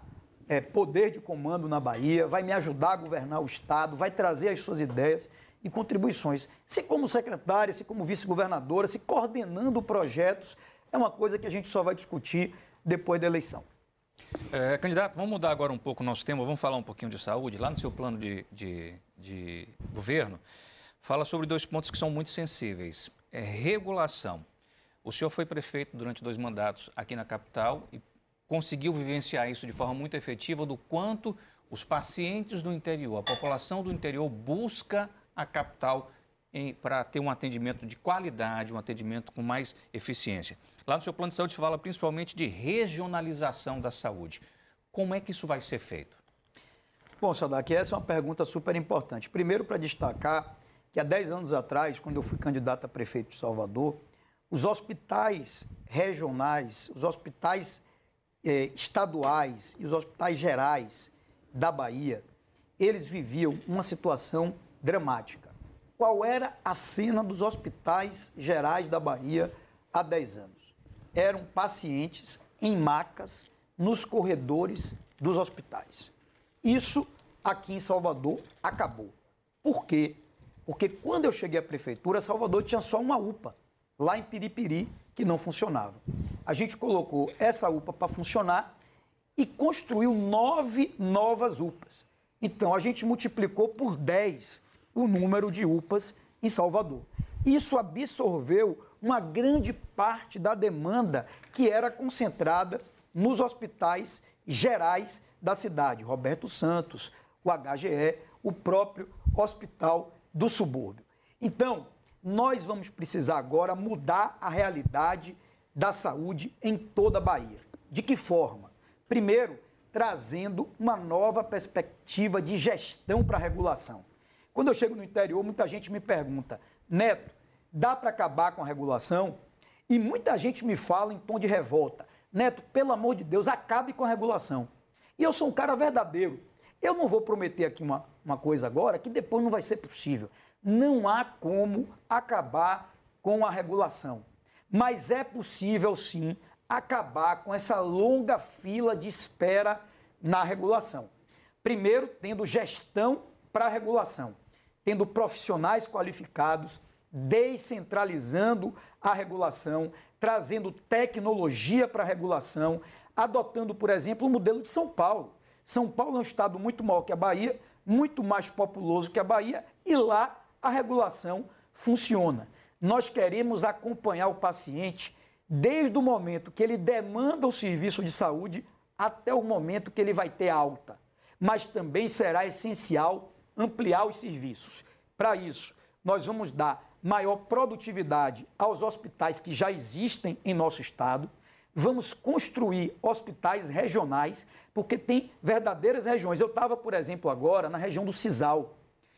é, poder de comando na Bahia, vai me ajudar a governar o Estado, vai trazer as suas ideias e contribuições. Se como secretária, se como vice-governadora, se coordenando projetos, é uma coisa que a gente só vai discutir depois da eleição. É, candidato, vamos mudar agora um pouco o nosso tema, vamos falar um pouquinho de saúde. Lá no seu plano de, de, de governo, fala sobre dois pontos que são muito sensíveis. É regulação. O senhor foi prefeito durante dois mandatos aqui na capital e conseguiu vivenciar isso de forma muito efetiva do quanto os pacientes do interior, a população do interior busca a capital para ter um atendimento de qualidade, um atendimento com mais eficiência. Lá no seu plano de saúde se fala principalmente de regionalização da saúde. Como é que isso vai ser feito? Bom, Sadak, essa é uma pergunta super importante. Primeiro, para destacar que há 10 anos atrás, quando eu fui candidato a prefeito de Salvador, os hospitais regionais, os hospitais eh, estaduais e os hospitais gerais da Bahia, eles viviam uma situação dramática. Qual era a cena dos hospitais gerais da Bahia há 10 anos? Eram pacientes em macas nos corredores dos hospitais. Isso aqui em Salvador acabou. Por quê? Porque quando eu cheguei à prefeitura, Salvador tinha só uma UPA, lá em Piripiri, que não funcionava. A gente colocou essa UPA para funcionar e construiu nove novas UPAs. Então a gente multiplicou por 10 o número de UPAs em Salvador. Isso absorveu uma grande parte da demanda que era concentrada nos hospitais gerais da cidade, Roberto Santos, o HGE, o próprio hospital do subúrbio. Então, nós vamos precisar agora mudar a realidade da saúde em toda a Bahia. De que forma? Primeiro, trazendo uma nova perspectiva de gestão para a regulação. Quando eu chego no interior, muita gente me pergunta, Neto, dá para acabar com a regulação? E muita gente me fala em tom de revolta, Neto, pelo amor de Deus, acabe com a regulação. E eu sou um cara verdadeiro. Eu não vou prometer aqui uma, uma coisa agora que depois não vai ser possível. Não há como acabar com a regulação. Mas é possível, sim, acabar com essa longa fila de espera na regulação. Primeiro, tendo gestão para a regulação, tendo profissionais qualificados, descentralizando a regulação, trazendo tecnologia para a regulação, adotando, por exemplo, o modelo de São Paulo. São Paulo é um estado muito maior que a Bahia, muito mais populoso que a Bahia, e lá a regulação funciona. Nós queremos acompanhar o paciente desde o momento que ele demanda o serviço de saúde até o momento que ele vai ter alta. Mas também será essencial ampliar os serviços. Para isso, nós vamos dar maior produtividade aos hospitais que já existem em nosso estado. Vamos construir hospitais regionais, porque tem verdadeiras regiões. Eu estava, por exemplo, agora na região do Cisal.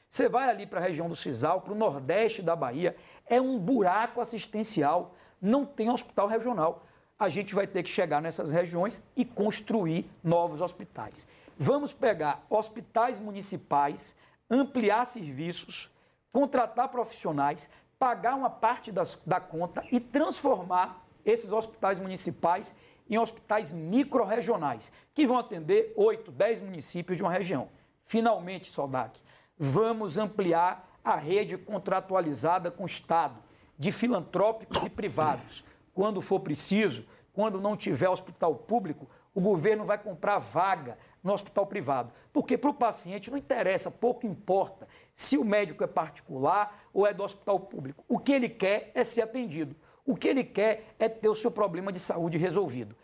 Você vai ali para a região do Cisal, para o nordeste da Bahia, é um buraco assistencial, não tem hospital regional. A gente vai ter que chegar nessas regiões e construir novos hospitais. Vamos pegar hospitais municipais, ampliar serviços, contratar profissionais, pagar uma parte das, da conta e transformar esses hospitais municipais em hospitais micro-regionais, que vão atender 8, 10 municípios de uma região. Finalmente, Soldac, vamos ampliar a rede contratualizada com o Estado, de filantrópicos e privados. Quando for preciso, quando não tiver hospital público, o governo vai comprar vaga no hospital privado. Porque para o paciente não interessa, pouco importa se o médico é particular ou é do hospital público. O que ele quer é ser atendido. O que ele quer é ter o seu problema de saúde resolvido.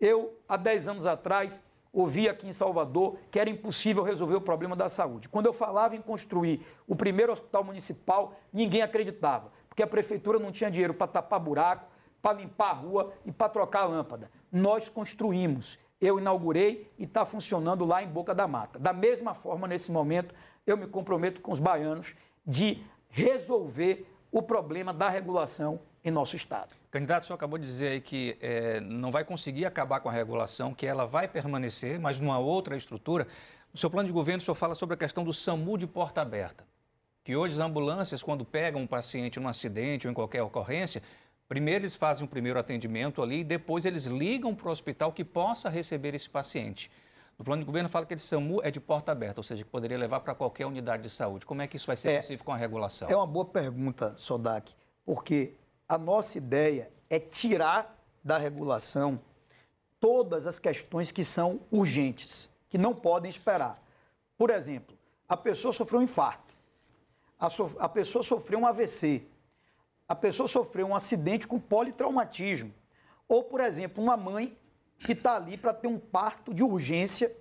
Eu, há 10 anos atrás, ouvi aqui em Salvador que era impossível resolver o problema da saúde. Quando eu falava em construir o primeiro hospital municipal, ninguém acreditava, porque a prefeitura não tinha dinheiro para tapar buraco, para limpar a rua e para trocar a lâmpada. Nós construímos eu inaugurei e está funcionando lá em Boca da Mata. Da mesma forma, nesse momento, eu me comprometo com os baianos de resolver o problema da regulação em nosso Estado. Candidato, o senhor acabou de dizer aí que é, não vai conseguir acabar com a regulação, que ela vai permanecer, mas numa outra estrutura. No seu plano de governo, o senhor fala sobre a questão do SAMU de porta aberta. Que hoje as ambulâncias, quando pegam um paciente num acidente ou em qualquer ocorrência, Primeiro eles fazem o primeiro atendimento ali e depois eles ligam para o hospital que possa receber esse paciente. No plano de governo fala que esse SAMU é de porta aberta, ou seja, que poderia levar para qualquer unidade de saúde. Como é que isso vai ser é, possível com a regulação? É uma boa pergunta, Sodak, porque a nossa ideia é tirar da regulação todas as questões que são urgentes, que não podem esperar. Por exemplo, a pessoa sofreu um infarto, a, so, a pessoa sofreu um AVC, a pessoa sofreu um acidente com politraumatismo. Ou, por exemplo, uma mãe que está ali para ter um parto de urgência.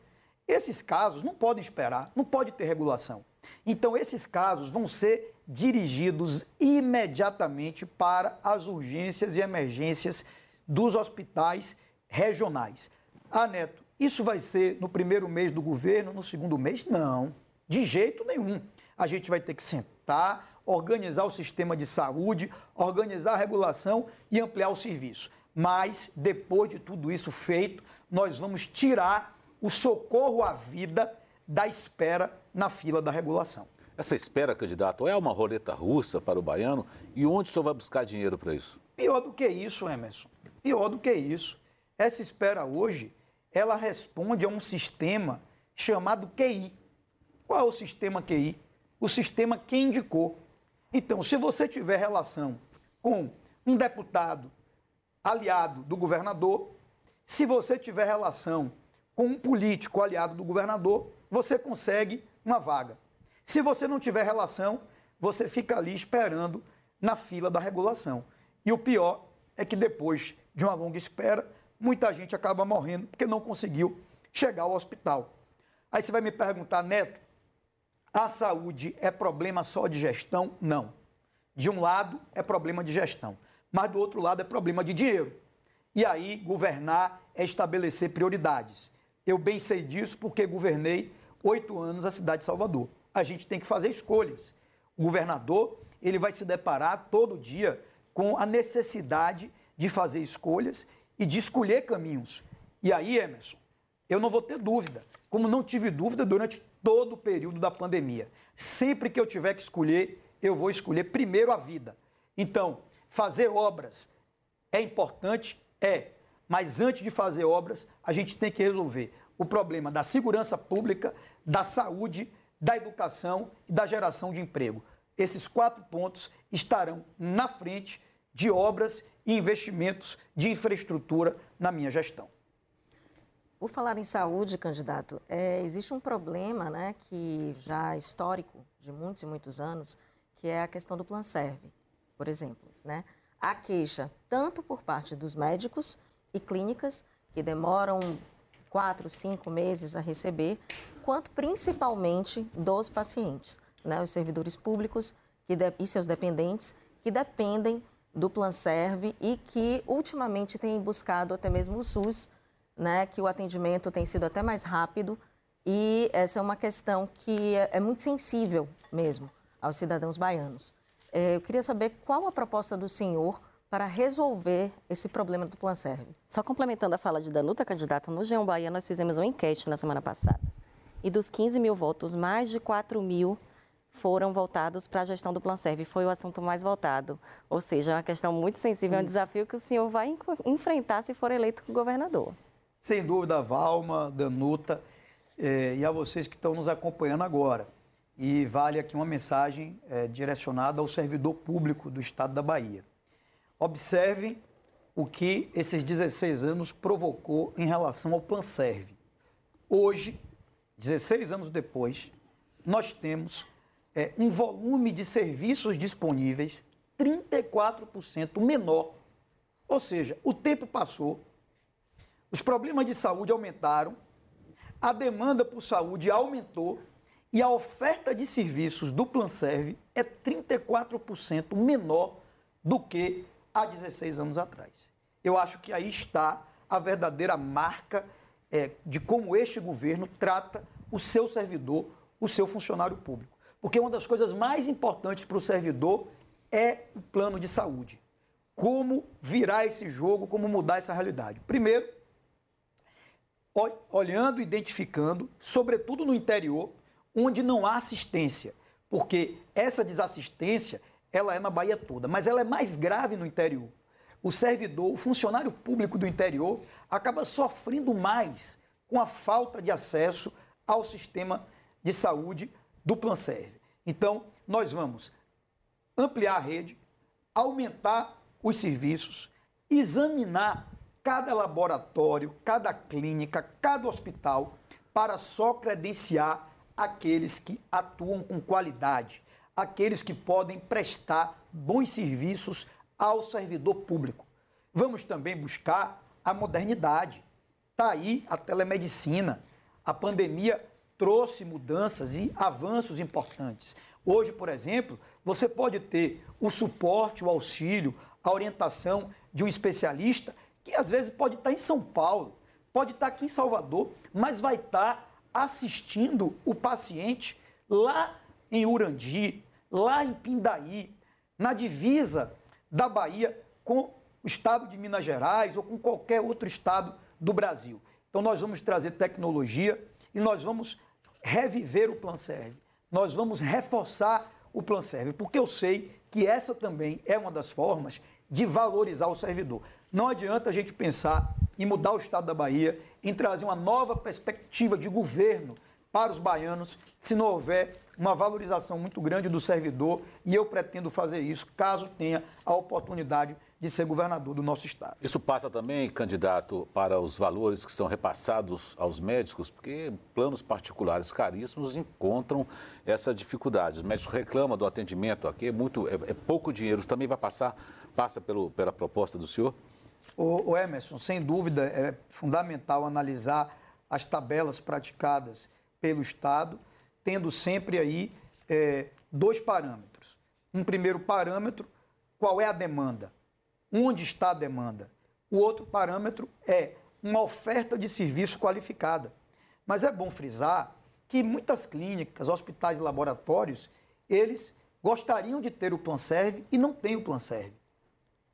Esses casos não podem esperar, não pode ter regulação. Então, esses casos vão ser dirigidos imediatamente para as urgências e emergências dos hospitais regionais. Ah, Neto, isso vai ser no primeiro mês do governo, no segundo mês? Não, de jeito nenhum. A gente vai ter que sentar, organizar o sistema de saúde, organizar a regulação e ampliar o serviço. Mas, depois de tudo isso feito, nós vamos tirar o socorro à vida da espera na fila da regulação. Essa espera, candidato, é uma roleta russa para o baiano? E onde o senhor vai buscar dinheiro para isso? Pior do que isso, Emerson. Pior do que isso. Essa espera hoje, ela responde a um sistema chamado QI. Qual é o sistema QI? O sistema que indicou. Então, se você tiver relação com um deputado aliado do governador, se você tiver relação com um político aliado do governador, você consegue uma vaga. Se você não tiver relação, você fica ali esperando na fila da regulação. E o pior é que depois de uma longa espera, muita gente acaba morrendo porque não conseguiu chegar ao hospital. Aí você vai me perguntar, Neto, a saúde é problema só de gestão? Não. De um lado é problema de gestão, mas do outro lado é problema de dinheiro. E aí, governar é estabelecer prioridades. Eu bem sei disso porque governei oito anos a cidade de Salvador. A gente tem que fazer escolhas. O governador ele vai se deparar todo dia com a necessidade de fazer escolhas e de escolher caminhos. E aí, Emerson, eu não vou ter dúvida, como não tive dúvida durante todo o período da pandemia. Sempre que eu tiver que escolher, eu vou escolher primeiro a vida. Então, fazer obras é importante? É. Mas antes de fazer obras, a gente tem que resolver o problema da segurança pública, da saúde, da educação e da geração de emprego. Esses quatro pontos estarão na frente de obras e investimentos de infraestrutura na minha gestão. Por falar em saúde, candidato, é, existe um problema né, que já é histórico de muitos e muitos anos, que é a questão do Plan Serve, por exemplo. Né? Há queixa tanto por parte dos médicos e clínicas, que demoram quatro, cinco meses a receber, quanto principalmente dos pacientes, né? os servidores públicos que de, e seus dependentes, que dependem do Plan Serve e que ultimamente têm buscado até mesmo o SUS né, que o atendimento tem sido até mais rápido e essa é uma questão que é, é muito sensível mesmo aos cidadãos baianos. É, eu queria saber qual a proposta do senhor para resolver esse problema do Plan Serve. Só complementando a fala de Danuta, candidato, no G1 Bahia nós fizemos uma enquete na semana passada. E dos 15 mil votos, mais de 4 mil foram voltados para a gestão do Plan Serve. Foi o assunto mais votado. Ou seja, é uma questão muito sensível, é um desafio que o senhor vai enfrentar se for eleito governador. Sem dúvida, Valma, Danuta eh, e a vocês que estão nos acompanhando agora. E vale aqui uma mensagem eh, direcionada ao servidor público do Estado da Bahia. Observem o que esses 16 anos provocou em relação ao Plan Serve. Hoje, 16 anos depois, nós temos eh, um volume de serviços disponíveis 34% menor. Ou seja, o tempo passou, os problemas de saúde aumentaram, a demanda por saúde aumentou e a oferta de serviços do Plan Serve é 34% menor do que há 16 anos atrás. Eu acho que aí está a verdadeira marca é, de como este governo trata o seu servidor, o seu funcionário público. Porque uma das coisas mais importantes para o servidor é o plano de saúde. Como virar esse jogo, como mudar essa realidade. Primeiro, olhando, identificando, sobretudo no interior, onde não há assistência, porque essa desassistência ela é na Bahia toda, mas ela é mais grave no interior. O servidor, o funcionário público do interior, acaba sofrendo mais com a falta de acesso ao sistema de saúde do Plan Serve. Então, nós vamos ampliar a rede, aumentar os serviços, examinar cada laboratório, cada clínica, cada hospital, para só credenciar aqueles que atuam com qualidade, aqueles que podem prestar bons serviços ao servidor público. Vamos também buscar a modernidade. Está aí a telemedicina. A pandemia trouxe mudanças e avanços importantes. Hoje, por exemplo, você pode ter o suporte, o auxílio, a orientação de um especialista que às vezes pode estar em São Paulo, pode estar aqui em Salvador, mas vai estar assistindo o paciente lá em Urandi, lá em Pindaí, na divisa da Bahia com o estado de Minas Gerais ou com qualquer outro estado do Brasil. Então nós vamos trazer tecnologia e nós vamos reviver o Plan Serve. Nós vamos reforçar o Plan Serve, porque eu sei que essa também é uma das formas de valorizar o servidor. Não adianta a gente pensar em mudar o estado da Bahia, em trazer uma nova perspectiva de governo para os baianos, se não houver uma valorização muito grande do servidor, e eu pretendo fazer isso caso tenha a oportunidade de ser governador do nosso estado. Isso passa também, candidato, para os valores que são repassados aos médicos, porque planos particulares caríssimos encontram essa dificuldade. Os médicos reclamam do atendimento aqui, é, muito, é, é pouco dinheiro. Isso também vai passar, passa pelo, pela proposta do senhor? O, o Emerson, sem dúvida, é fundamental analisar as tabelas praticadas pelo Estado, tendo sempre aí é, dois parâmetros. Um primeiro parâmetro, qual é a demanda? Onde está a demanda? O outro parâmetro é uma oferta de serviço qualificada. Mas é bom frisar que muitas clínicas, hospitais e laboratórios, eles gostariam de ter o Plan Serve e não têm o Plan Serve.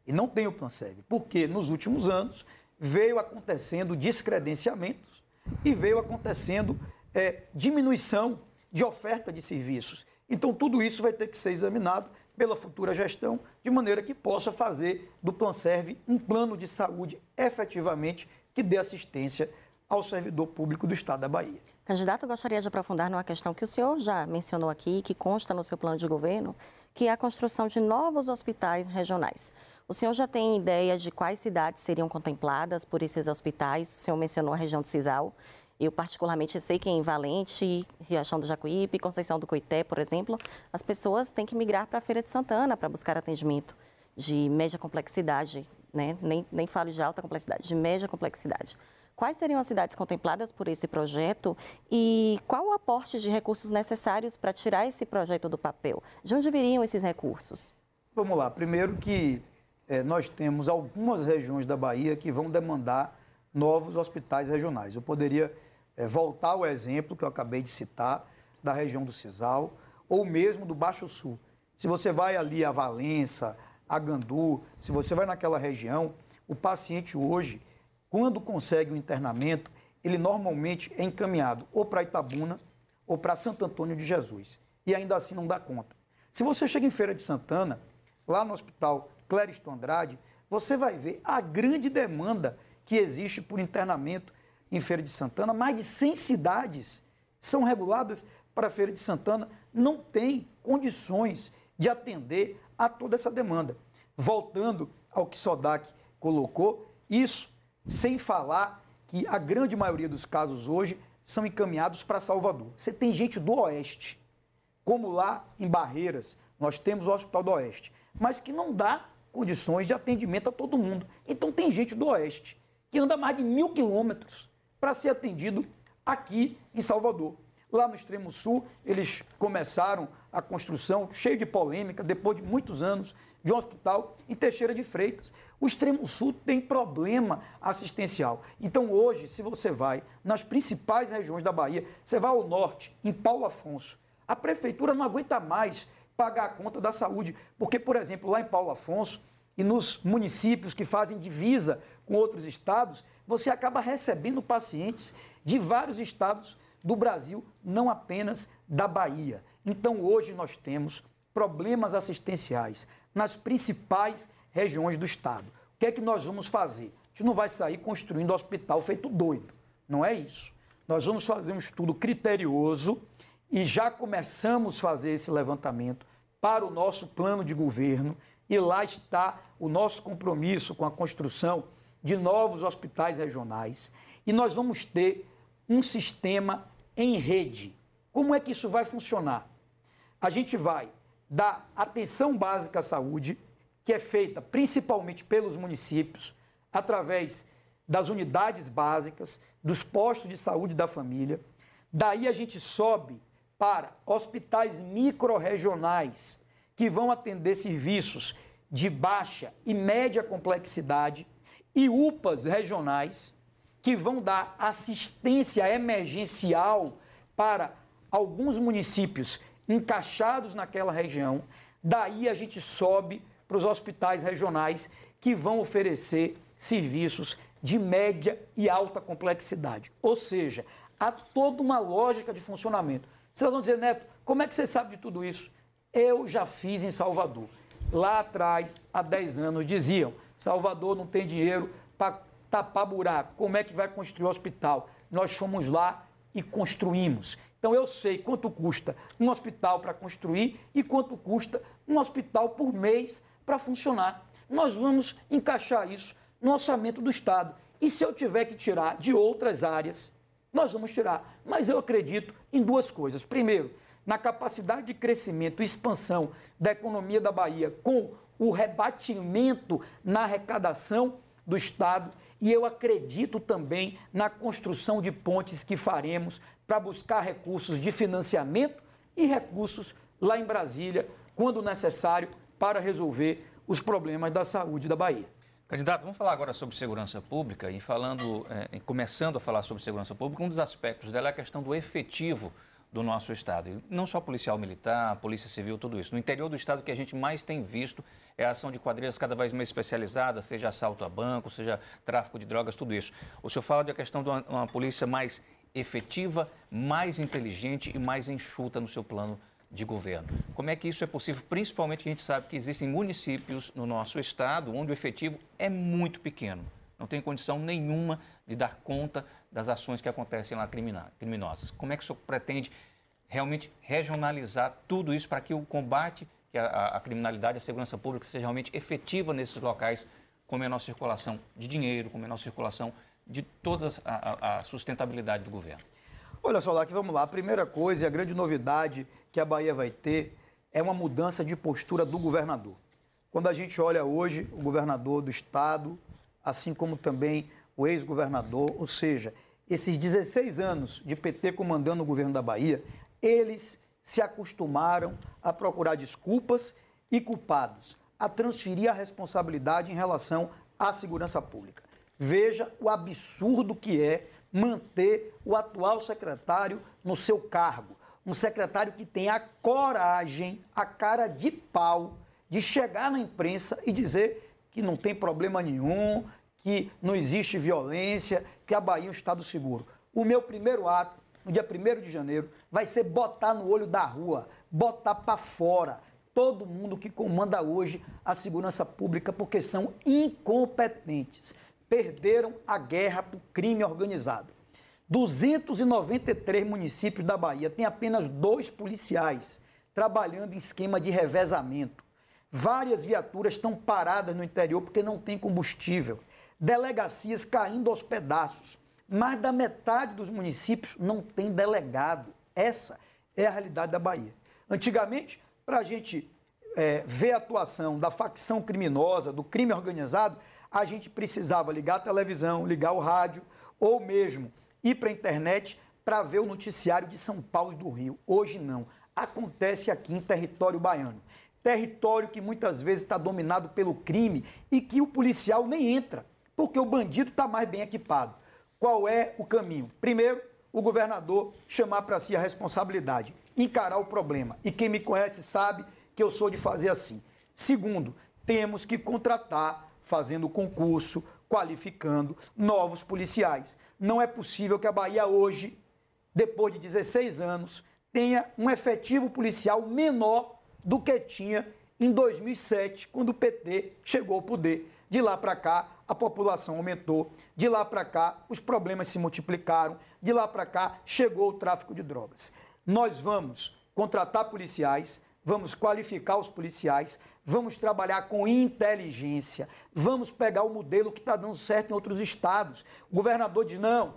E não tem o Plan Serve, porque nos últimos anos veio acontecendo descredenciamentos e veio acontecendo é, diminuição de oferta de serviços. Então, tudo isso vai ter que ser examinado pela futura gestão, de maneira que possa fazer do Plan Serve um plano de saúde efetivamente que dê assistência ao servidor público do Estado da Bahia. Candidato, gostaria de aprofundar numa questão que o senhor já mencionou aqui, que consta no seu plano de governo, que é a construção de novos hospitais regionais. O senhor já tem ideia de quais cidades seriam contempladas por esses hospitais? O senhor mencionou a região de Cisal. Eu, particularmente, sei que em Valente, Riachão do Jacuípe, Conceição do Coité, por exemplo, as pessoas têm que migrar para a Feira de Santana para buscar atendimento de média complexidade, né? nem, nem falo de alta complexidade, de média complexidade. Quais seriam as cidades contempladas por esse projeto e qual o aporte de recursos necessários para tirar esse projeto do papel? De onde viriam esses recursos? Vamos lá. Primeiro que é, nós temos algumas regiões da Bahia que vão demandar novos hospitais regionais. Eu poderia é, voltar ao exemplo que eu acabei de citar, da região do Cisal, ou mesmo do Baixo Sul. Se você vai ali a Valença, a Gandu, se você vai naquela região, o paciente hoje quando consegue o um internamento, ele normalmente é encaminhado ou para Itabuna ou para Santo Antônio de Jesus. E ainda assim não dá conta. Se você chega em Feira de Santana, lá no Hospital Cléristo Andrade, você vai ver a grande demanda que existe por internamento em Feira de Santana. Mais de 100 cidades são reguladas para Feira de Santana, não tem condições de atender a toda essa demanda. Voltando ao que Sodac colocou, isso sem falar que a grande maioria dos casos hoje são encaminhados para Salvador. Você tem gente do Oeste, como lá em Barreiras, nós temos o Hospital do Oeste, mas que não dá condições de atendimento a todo mundo. Então tem gente do Oeste que anda mais de mil quilômetros para ser atendido aqui em Salvador. Lá no extremo sul, eles começaram a construção, cheio de polêmica, depois de muitos anos, de um hospital em Teixeira de Freitas. O extremo sul tem problema assistencial. Então, hoje, se você vai nas principais regiões da Bahia, você vai ao norte, em Paulo Afonso, a prefeitura não aguenta mais pagar a conta da saúde, porque, por exemplo, lá em Paulo Afonso e nos municípios que fazem divisa com outros estados, você acaba recebendo pacientes de vários estados do Brasil, não apenas da Bahia. Então, hoje nós temos problemas assistenciais nas principais regiões do Estado. O que é que nós vamos fazer? A gente não vai sair construindo hospital feito doido. Não é isso. Nós vamos fazer um estudo criterioso e já começamos a fazer esse levantamento para o nosso plano de governo e lá está o nosso compromisso com a construção de novos hospitais regionais e nós vamos ter um sistema em rede. Como é que isso vai funcionar? A gente vai da atenção básica à saúde, que é feita principalmente pelos municípios, através das unidades básicas, dos postos de saúde da família. Daí a gente sobe para hospitais microrregionais, que vão atender serviços de baixa e média complexidade, e UPAs regionais, que vão dar assistência emergencial para alguns municípios encaixados naquela região. Daí a gente sobe para os hospitais regionais que vão oferecer serviços de média e alta complexidade. Ou seja, há toda uma lógica de funcionamento. Vocês vão dizer, Neto, como é que você sabe de tudo isso? Eu já fiz em Salvador. Lá atrás, há 10 anos, diziam: Salvador não tem dinheiro para tapar buraco. Como é que vai construir o hospital? Nós fomos lá e construímos. Então eu sei quanto custa um hospital para construir e quanto custa um hospital por mês para funcionar. Nós vamos encaixar isso no orçamento do Estado. E se eu tiver que tirar de outras áreas, nós vamos tirar. Mas eu acredito em duas coisas. Primeiro, na capacidade de crescimento e expansão da economia da Bahia com o rebatimento na arrecadação do Estado e eu acredito também na construção de pontes que faremos para buscar recursos de financiamento e recursos lá em Brasília, quando necessário, para resolver os problemas da saúde da Bahia. Candidato, vamos falar agora sobre segurança pública e falando, é, começando a falar sobre segurança pública, um dos aspectos dela é a questão do efetivo do nosso Estado. E não só policial militar, polícia civil, tudo isso. No interior do Estado, o que a gente mais tem visto é a ação de quadrilhas cada vez mais especializadas, seja assalto a banco, seja tráfico de drogas, tudo isso. O senhor fala da questão de uma, uma polícia mais efetiva, mais inteligente e mais enxuta no seu plano de governo. Como é que isso é possível? Principalmente que a gente sabe que existem municípios no nosso estado onde o efetivo é muito pequeno. Não tem condição nenhuma de dar conta das ações que acontecem lá criminosas. Como é que o senhor pretende realmente regionalizar tudo isso para que o combate que a, a criminalidade, a segurança pública seja realmente efetiva nesses locais, com menor circulação de dinheiro, com menor circulação de toda a, a sustentabilidade do governo? Olha só que vamos lá. A primeira coisa e a grande novidade que a Bahia vai ter é uma mudança de postura do governador. Quando a gente olha hoje o governador do estado, assim como também o ex-governador, ou seja, esses 16 anos de PT comandando o governo da Bahia, eles se acostumaram a procurar desculpas e culpados, a transferir a responsabilidade em relação à segurança pública. Veja o absurdo que é manter o atual secretário no seu cargo. Um secretário que tem a coragem, a cara de pau, de chegar na imprensa e dizer que não tem problema nenhum, que não existe violência, que a Bahia é um estado seguro. O meu primeiro ato, no dia 1 de janeiro, vai ser botar no olho da rua, botar para fora todo mundo que comanda hoje a segurança pública, porque são incompetentes perderam a guerra para o crime organizado. 293 municípios da Bahia têm apenas dois policiais trabalhando em esquema de revezamento. Várias viaturas estão paradas no interior porque não tem combustível. Delegacias caindo aos pedaços. Mais da metade dos municípios não tem delegado. Essa é a realidade da Bahia. Antigamente, para a gente é, ver a atuação da facção criminosa, do crime organizado, a gente precisava ligar a televisão, ligar o rádio, ou mesmo ir para a internet para ver o noticiário de São Paulo e do Rio. Hoje não. Acontece aqui em território baiano. Território que muitas vezes está dominado pelo crime e que o policial nem entra, porque o bandido está mais bem equipado. Qual é o caminho? Primeiro, o governador chamar para si a responsabilidade, encarar o problema. E quem me conhece sabe que eu sou de fazer assim. Segundo, temos que contratar fazendo concurso, qualificando novos policiais. Não é possível que a Bahia hoje, depois de 16 anos, tenha um efetivo policial menor do que tinha em 2007, quando o PT chegou ao poder. De lá para cá, a população aumentou, de lá para cá, os problemas se multiplicaram, de lá para cá, chegou o tráfico de drogas. Nós vamos contratar policiais, vamos qualificar os policiais, vamos trabalhar com inteligência, vamos pegar o modelo que está dando certo em outros estados. O governador diz: não,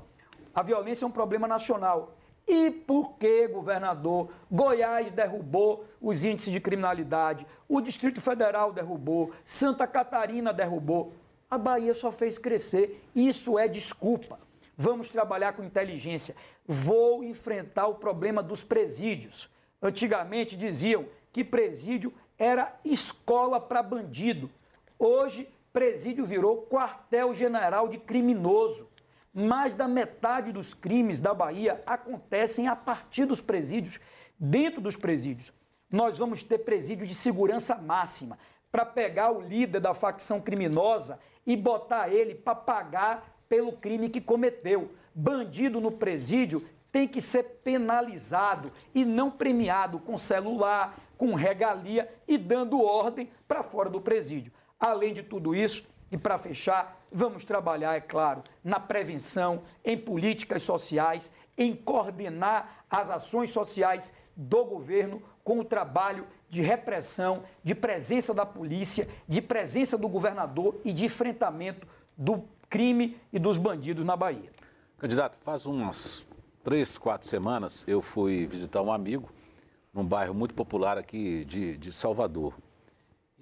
a violência é um problema nacional. E por que, governador? Goiás derrubou os índices de criminalidade, o Distrito Federal derrubou, Santa Catarina derrubou. A Bahia só fez crescer. Isso é desculpa. Vamos trabalhar com inteligência. Vou enfrentar o problema dos presídios. Antigamente diziam que presídio era escola para bandido. Hoje, presídio virou quartel-general de criminoso. Mais da metade dos crimes da Bahia acontecem a partir dos presídios, dentro dos presídios. Nós vamos ter presídio de segurança máxima para pegar o líder da facção criminosa e botar ele para pagar pelo crime que cometeu. Bandido no presídio tem que ser penalizado e não premiado com celular, com regalia e dando ordem para fora do presídio. Além de tudo isso, e para fechar, vamos trabalhar, é claro, na prevenção, em políticas sociais, em coordenar as ações sociais do governo com o trabalho de repressão, de presença da polícia, de presença do governador e de enfrentamento do crime e dos bandidos na Bahia. Candidato, faz umas três, quatro semanas eu fui visitar um amigo num bairro muito popular aqui de, de Salvador.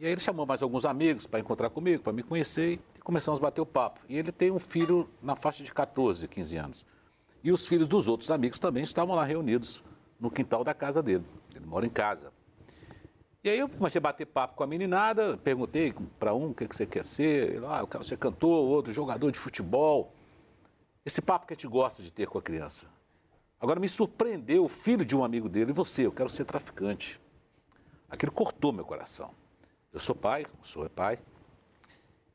E aí ele chamou mais alguns amigos para encontrar comigo, para me conhecer e começamos a bater o papo. E ele tem um filho na faixa de 14, 15 anos. E os filhos dos outros amigos também estavam lá reunidos no quintal da casa dele. Ele mora em casa. E aí eu comecei a bater papo com a meninada, perguntei para um o que, que você quer ser. Ele, ah, eu quero ser cantor, outro jogador de futebol. Esse papo que a gente gosta de ter com a criança. Agora me surpreendeu o filho de um amigo dele, e você, eu quero ser traficante. Aquilo cortou meu coração. Eu sou pai, o senhor é pai.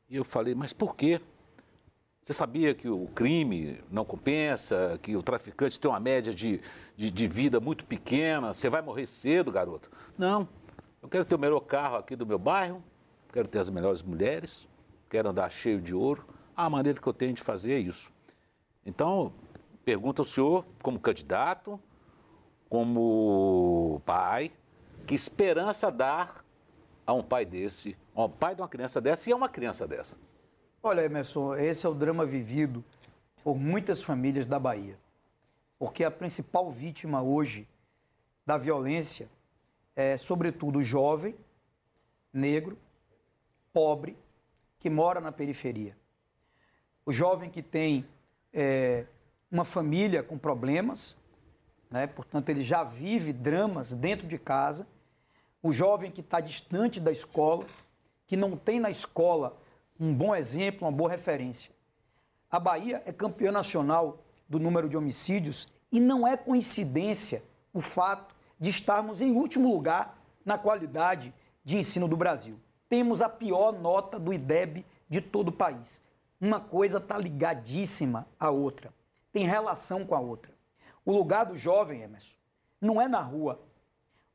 E eu falei, mas por quê? Você sabia que o crime não compensa, que o traficante tem uma média de, de, de, vida muito pequena, você vai morrer cedo, garoto? Não. Eu quero ter o melhor carro aqui do meu bairro, quero ter as melhores mulheres, quero andar cheio de ouro. A maneira que eu tenho de fazer é isso. Então, pergunta ao senhor, como candidato, como pai, que esperança dar a um pai desse, ao pai de uma criança dessa e a uma criança dessa? Olha, Emerson, esse é o drama vivido por muitas famílias da Bahia. Porque a principal vítima hoje da violência é, sobretudo, jovem, negro, pobre, que mora na periferia. O jovem que tem é, uma família com problemas, né? portanto, ele já vive dramas dentro de casa. O jovem que está distante da escola, que não tem na escola um bom exemplo, uma boa referência. A Bahia é campeã nacional do número de homicídios e não é coincidência o fato de estarmos em último lugar na qualidade de ensino do Brasil. Temos a pior nota do IDEB de todo o país. Uma coisa está ligadíssima à outra, tem relação com a outra. O lugar do jovem, Emerson, não é na rua.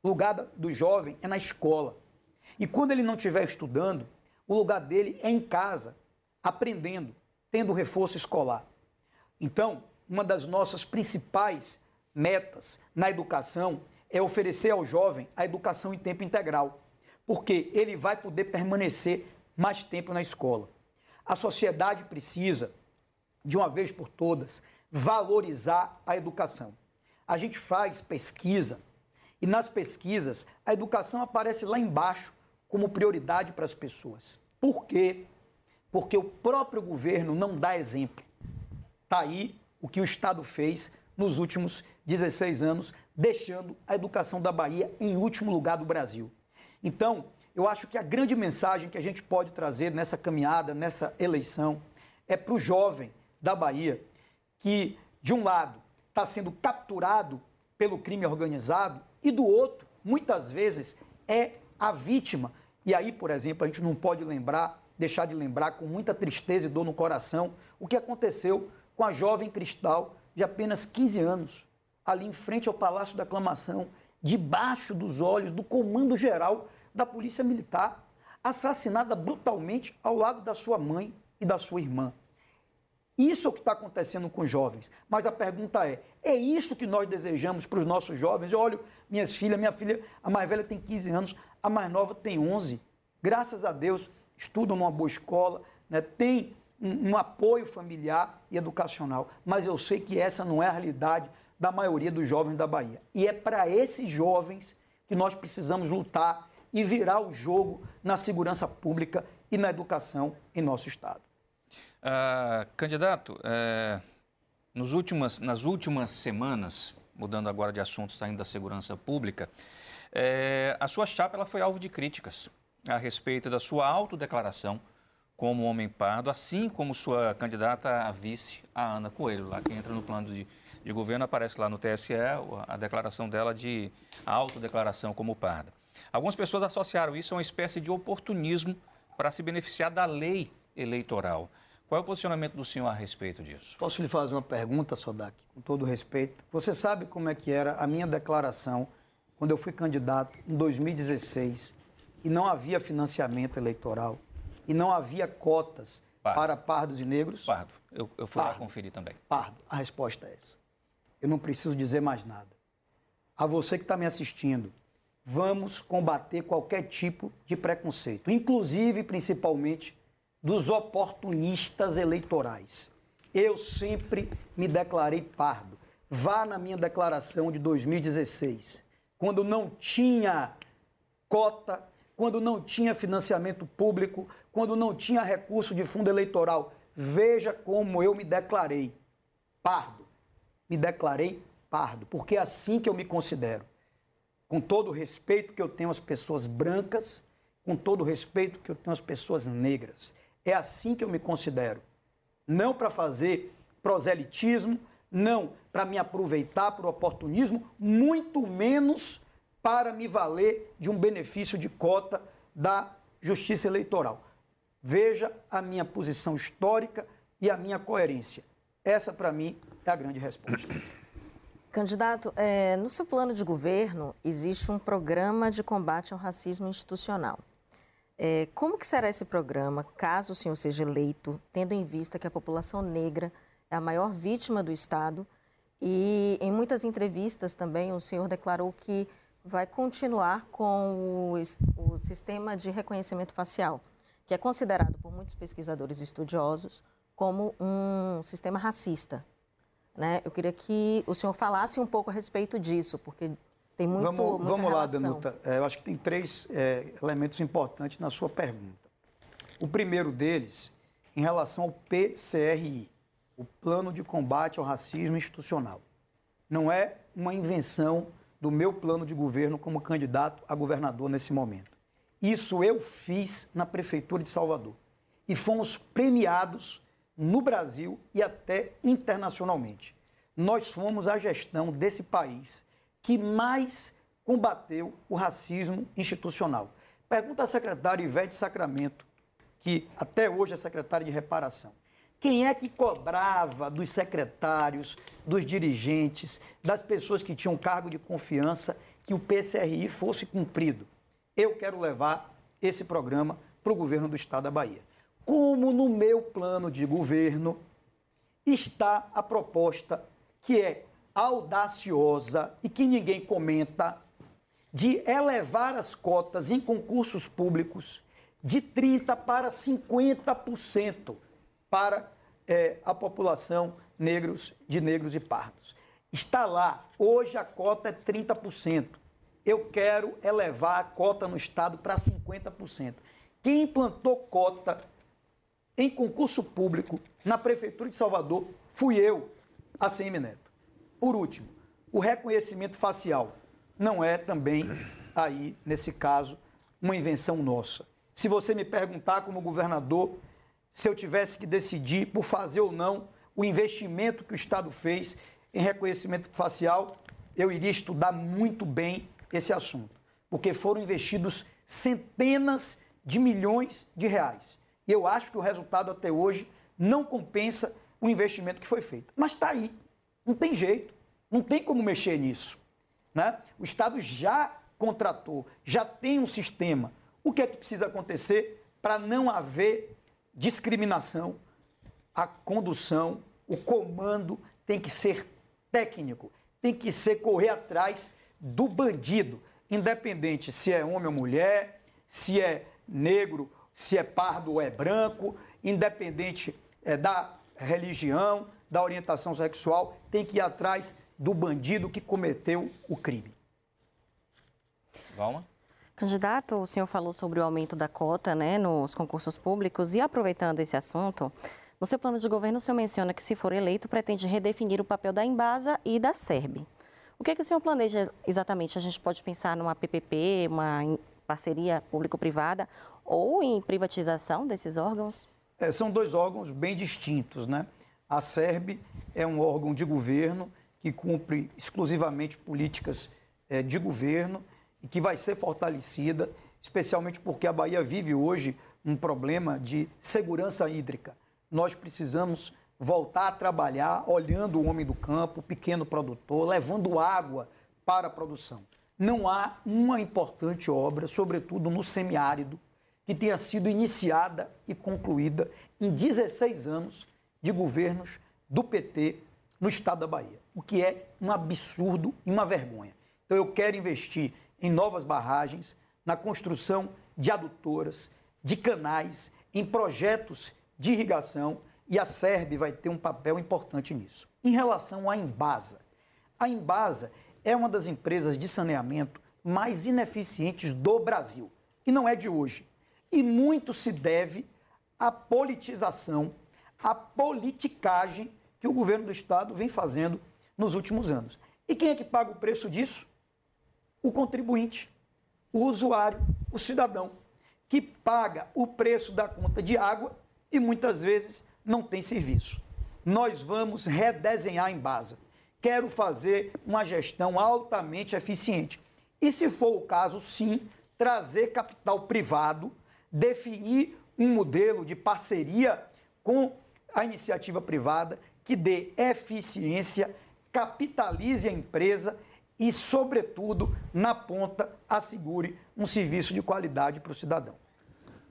O lugar do jovem é na escola. E quando ele não estiver estudando, o lugar dele é em casa, aprendendo, tendo reforço escolar. Então, uma das nossas principais metas na educação é oferecer ao jovem a educação em tempo integral, porque ele vai poder permanecer mais tempo na escola. A sociedade precisa, de uma vez por todas, valorizar a educação. A gente faz pesquisa e nas pesquisas a educação aparece lá embaixo como prioridade para as pessoas. Por quê? Porque o próprio governo não dá exemplo. Está aí o que o Estado fez nos últimos 16 anos, deixando a educação da Bahia em último lugar do Brasil. Então, eu acho que a grande mensagem que a gente pode trazer nessa caminhada, nessa eleição, é para o jovem da Bahia que, de um lado, está sendo capturado pelo crime organizado e, do outro, muitas vezes, é a vítima. E aí, por exemplo, a gente não pode lembrar, deixar de lembrar com muita tristeza e dor no coração o que aconteceu com a jovem Cristal de apenas 15 anos, ali em frente ao Palácio da Aclamação, debaixo dos olhos do comando geral da Polícia Militar, assassinada brutalmente ao lado da sua mãe e da sua irmã. Isso é o que está acontecendo com os jovens. Mas a pergunta é: é isso que nós desejamos para os nossos jovens? Eu olho minhas filhas, minha filha, a mais velha tem 15 anos, a mais nova tem 11. Graças a Deus, estudam numa boa escola, né, tem um, um apoio familiar e educacional. Mas eu sei que essa não é a realidade da maioria dos jovens da Bahia. E é para esses jovens que nós precisamos lutar e virar o jogo na segurança pública e na educação em nosso Estado. Uh, candidato, uh, nos últimas, nas últimas semanas, mudando agora de assunto, saindo da segurança pública, uh, a sua chapa ela foi alvo de críticas a respeito da sua autodeclaração como homem pardo, assim como sua candidata a vice, a Ana Coelho, lá que entra no plano de, de governo, aparece lá no TSE a declaração dela de autodeclaração como parda. Algumas pessoas associaram isso a uma espécie de oportunismo para se beneficiar da lei eleitoral. Qual é o posicionamento do senhor a respeito disso? Posso lhe fazer uma pergunta, Sodak, com todo respeito? Você sabe como é que era a minha declaração quando eu fui candidato em 2016 e não havia financiamento eleitoral? e não havia cotas Pardo. para pardos e negros? Pardo. Eu, eu fui Pardo. lá conferir também. Pardo. A resposta é essa. Eu não preciso dizer mais nada. A você que está me assistindo, vamos combater qualquer tipo de preconceito, inclusive, principalmente, dos oportunistas eleitorais. Eu sempre me declarei pardo. Vá na minha declaração de 2016, quando não tinha cota quando não tinha financiamento público, quando não tinha recurso de fundo eleitoral. Veja como eu me declarei pardo. Me declarei pardo, porque é assim que eu me considero. Com todo o respeito que eu tenho às pessoas brancas, com todo o respeito que eu tenho às pessoas negras. É assim que eu me considero. Não para fazer proselitismo, não para me aproveitar por oportunismo, muito menos para me valer de um benefício de cota da Justiça Eleitoral. Veja a minha posição histórica e a minha coerência. Essa, para mim, é a grande resposta. Candidato, é, no seu plano de governo existe um programa de combate ao racismo institucional. É, como que será esse programa, caso o senhor seja eleito, tendo em vista que a população negra é a maior vítima do Estado e em muitas entrevistas também o senhor declarou que vai continuar com o, o sistema de reconhecimento facial, que é considerado por muitos pesquisadores estudiosos como um sistema racista. Né? Eu queria que o senhor falasse um pouco a respeito disso, porque tem muito. Vamos, vamos lá, Danuta. É, eu acho que tem três é, elementos importantes na sua pergunta. O primeiro deles, em relação ao PCRI, o Plano de Combate ao Racismo Institucional. Não é uma invenção do meu plano de governo como candidato a governador nesse momento. Isso eu fiz na Prefeitura de Salvador. E fomos premiados no Brasil e até internacionalmente. Nós fomos a gestão desse país que mais combateu o racismo institucional. Pergunta à secretária Ivete Sacramento, que até hoje é secretária de reparação. Quem é que cobrava dos secretários, dos dirigentes, das pessoas que tinham cargo de confiança que o PCRI fosse cumprido? Eu quero levar esse programa para o governo do estado da Bahia como no meu plano de governo está a proposta que é audaciosa e que ninguém comenta de elevar as cotas em concursos públicos de 30% para 50% para é, a população negros, de negros e pardos. Está lá, hoje a cota é 30%. Eu quero elevar a cota no Estado para 50%. Quem implantou cota em concurso público na Prefeitura de Salvador fui eu, ACM Neto. Por último, o reconhecimento facial não é também, aí, nesse caso, uma invenção nossa. Se você me perguntar como governador, se eu tivesse que decidir por fazer ou não o investimento que o Estado fez em reconhecimento facial, eu iria estudar muito bem esse assunto, porque foram investidos centenas de milhões de reais. E eu acho que o resultado até hoje não compensa o investimento que foi feito. Mas está aí, não tem jeito, não tem como mexer nisso. Né? O Estado já contratou, já tem um sistema. O que é que precisa acontecer para não haver discriminação? A condução, o comando tem que ser técnico, tem que ser correr atrás do bandido, independente se é homem ou mulher, se é negro se é pardo ou é branco, independente é, da religião, da orientação sexual, tem que ir atrás do bandido que cometeu o crime. Valma? Candidato, o senhor falou sobre o aumento da cota né, nos concursos públicos e aproveitando esse assunto, no seu plano de governo o senhor menciona que se for eleito pretende redefinir o papel da Embasa e da SERB. O que, é que o senhor planeja exatamente? A gente pode pensar numa PPP, uma parceria público-privada ou em privatização desses órgãos? É, são dois órgãos bem distintos, né? A SERB é um órgão de governo que cumpre exclusivamente políticas é, de governo e que vai ser fortalecida, especialmente porque a Bahia vive hoje um problema de segurança hídrica. Nós precisamos voltar a trabalhar olhando o homem do campo, o pequeno produtor, levando água para a produção. Não há uma importante obra, sobretudo no semiárido, que tenha sido iniciada e concluída em 16 anos de governos do PT no estado da Bahia, o que é um absurdo e uma vergonha. Então eu quero investir em novas barragens, na construção de adutoras, de canais, em projetos de irrigação e a SERB vai ter um papel importante nisso. Em relação à Embasa, a Embasa é uma das empresas de saneamento mais ineficientes do Brasil e não é de hoje. E muito se deve à politização, à politicagem que o governo do Estado vem fazendo nos últimos anos. E quem é que paga o preço disso? O contribuinte, o usuário, o cidadão, que paga o preço da conta de água e muitas vezes não tem serviço. Nós vamos redesenhar em base. Quero fazer uma gestão altamente eficiente. E se for o caso, sim, trazer capital privado definir um modelo de parceria com a iniciativa privada, que dê eficiência, capitalize a empresa e, sobretudo, na ponta, assegure um serviço de qualidade para o cidadão.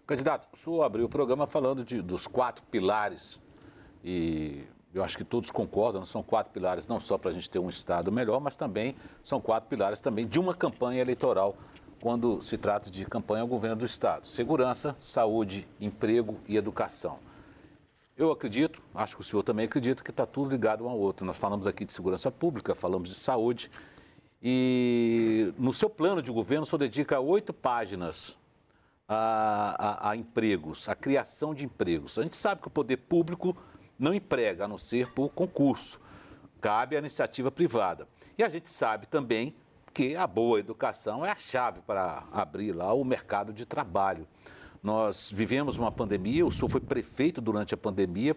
Candidato, o senhor abriu o programa falando de, dos quatro pilares e eu acho que todos concordam, são quatro pilares não só para a gente ter um Estado melhor, mas também são quatro pilares também de uma campanha eleitoral quando se trata de campanha ao governo do Estado. Segurança, saúde, emprego e educação. Eu acredito, acho que o senhor também acredita que está tudo ligado um ao outro. Nós falamos aqui de segurança pública, falamos de saúde. E no seu plano de governo, o senhor dedica oito páginas a, a, a empregos, a criação de empregos. A gente sabe que o poder público não emprega, a não ser por concurso. Cabe à iniciativa privada. E a gente sabe também que a boa educação é a chave para abrir lá o mercado de trabalho. Nós vivemos uma pandemia, o senhor foi prefeito durante a pandemia,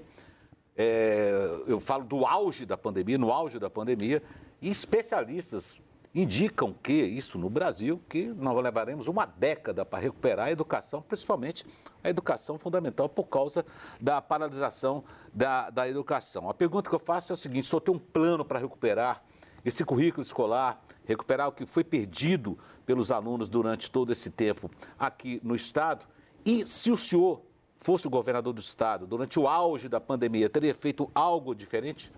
é, eu falo do auge da pandemia, no auge da pandemia, e especialistas indicam que isso no Brasil, que nós levaremos uma década para recuperar a educação, principalmente a educação fundamental, por causa da paralisação da, da educação. A pergunta que eu faço é o seguinte: só tem um plano para recuperar esse currículo escolar, recuperar o que foi perdido pelos alunos durante todo esse tempo aqui no Estado? E se o senhor fosse o governador do Estado, durante o auge da pandemia, teria feito algo diferente?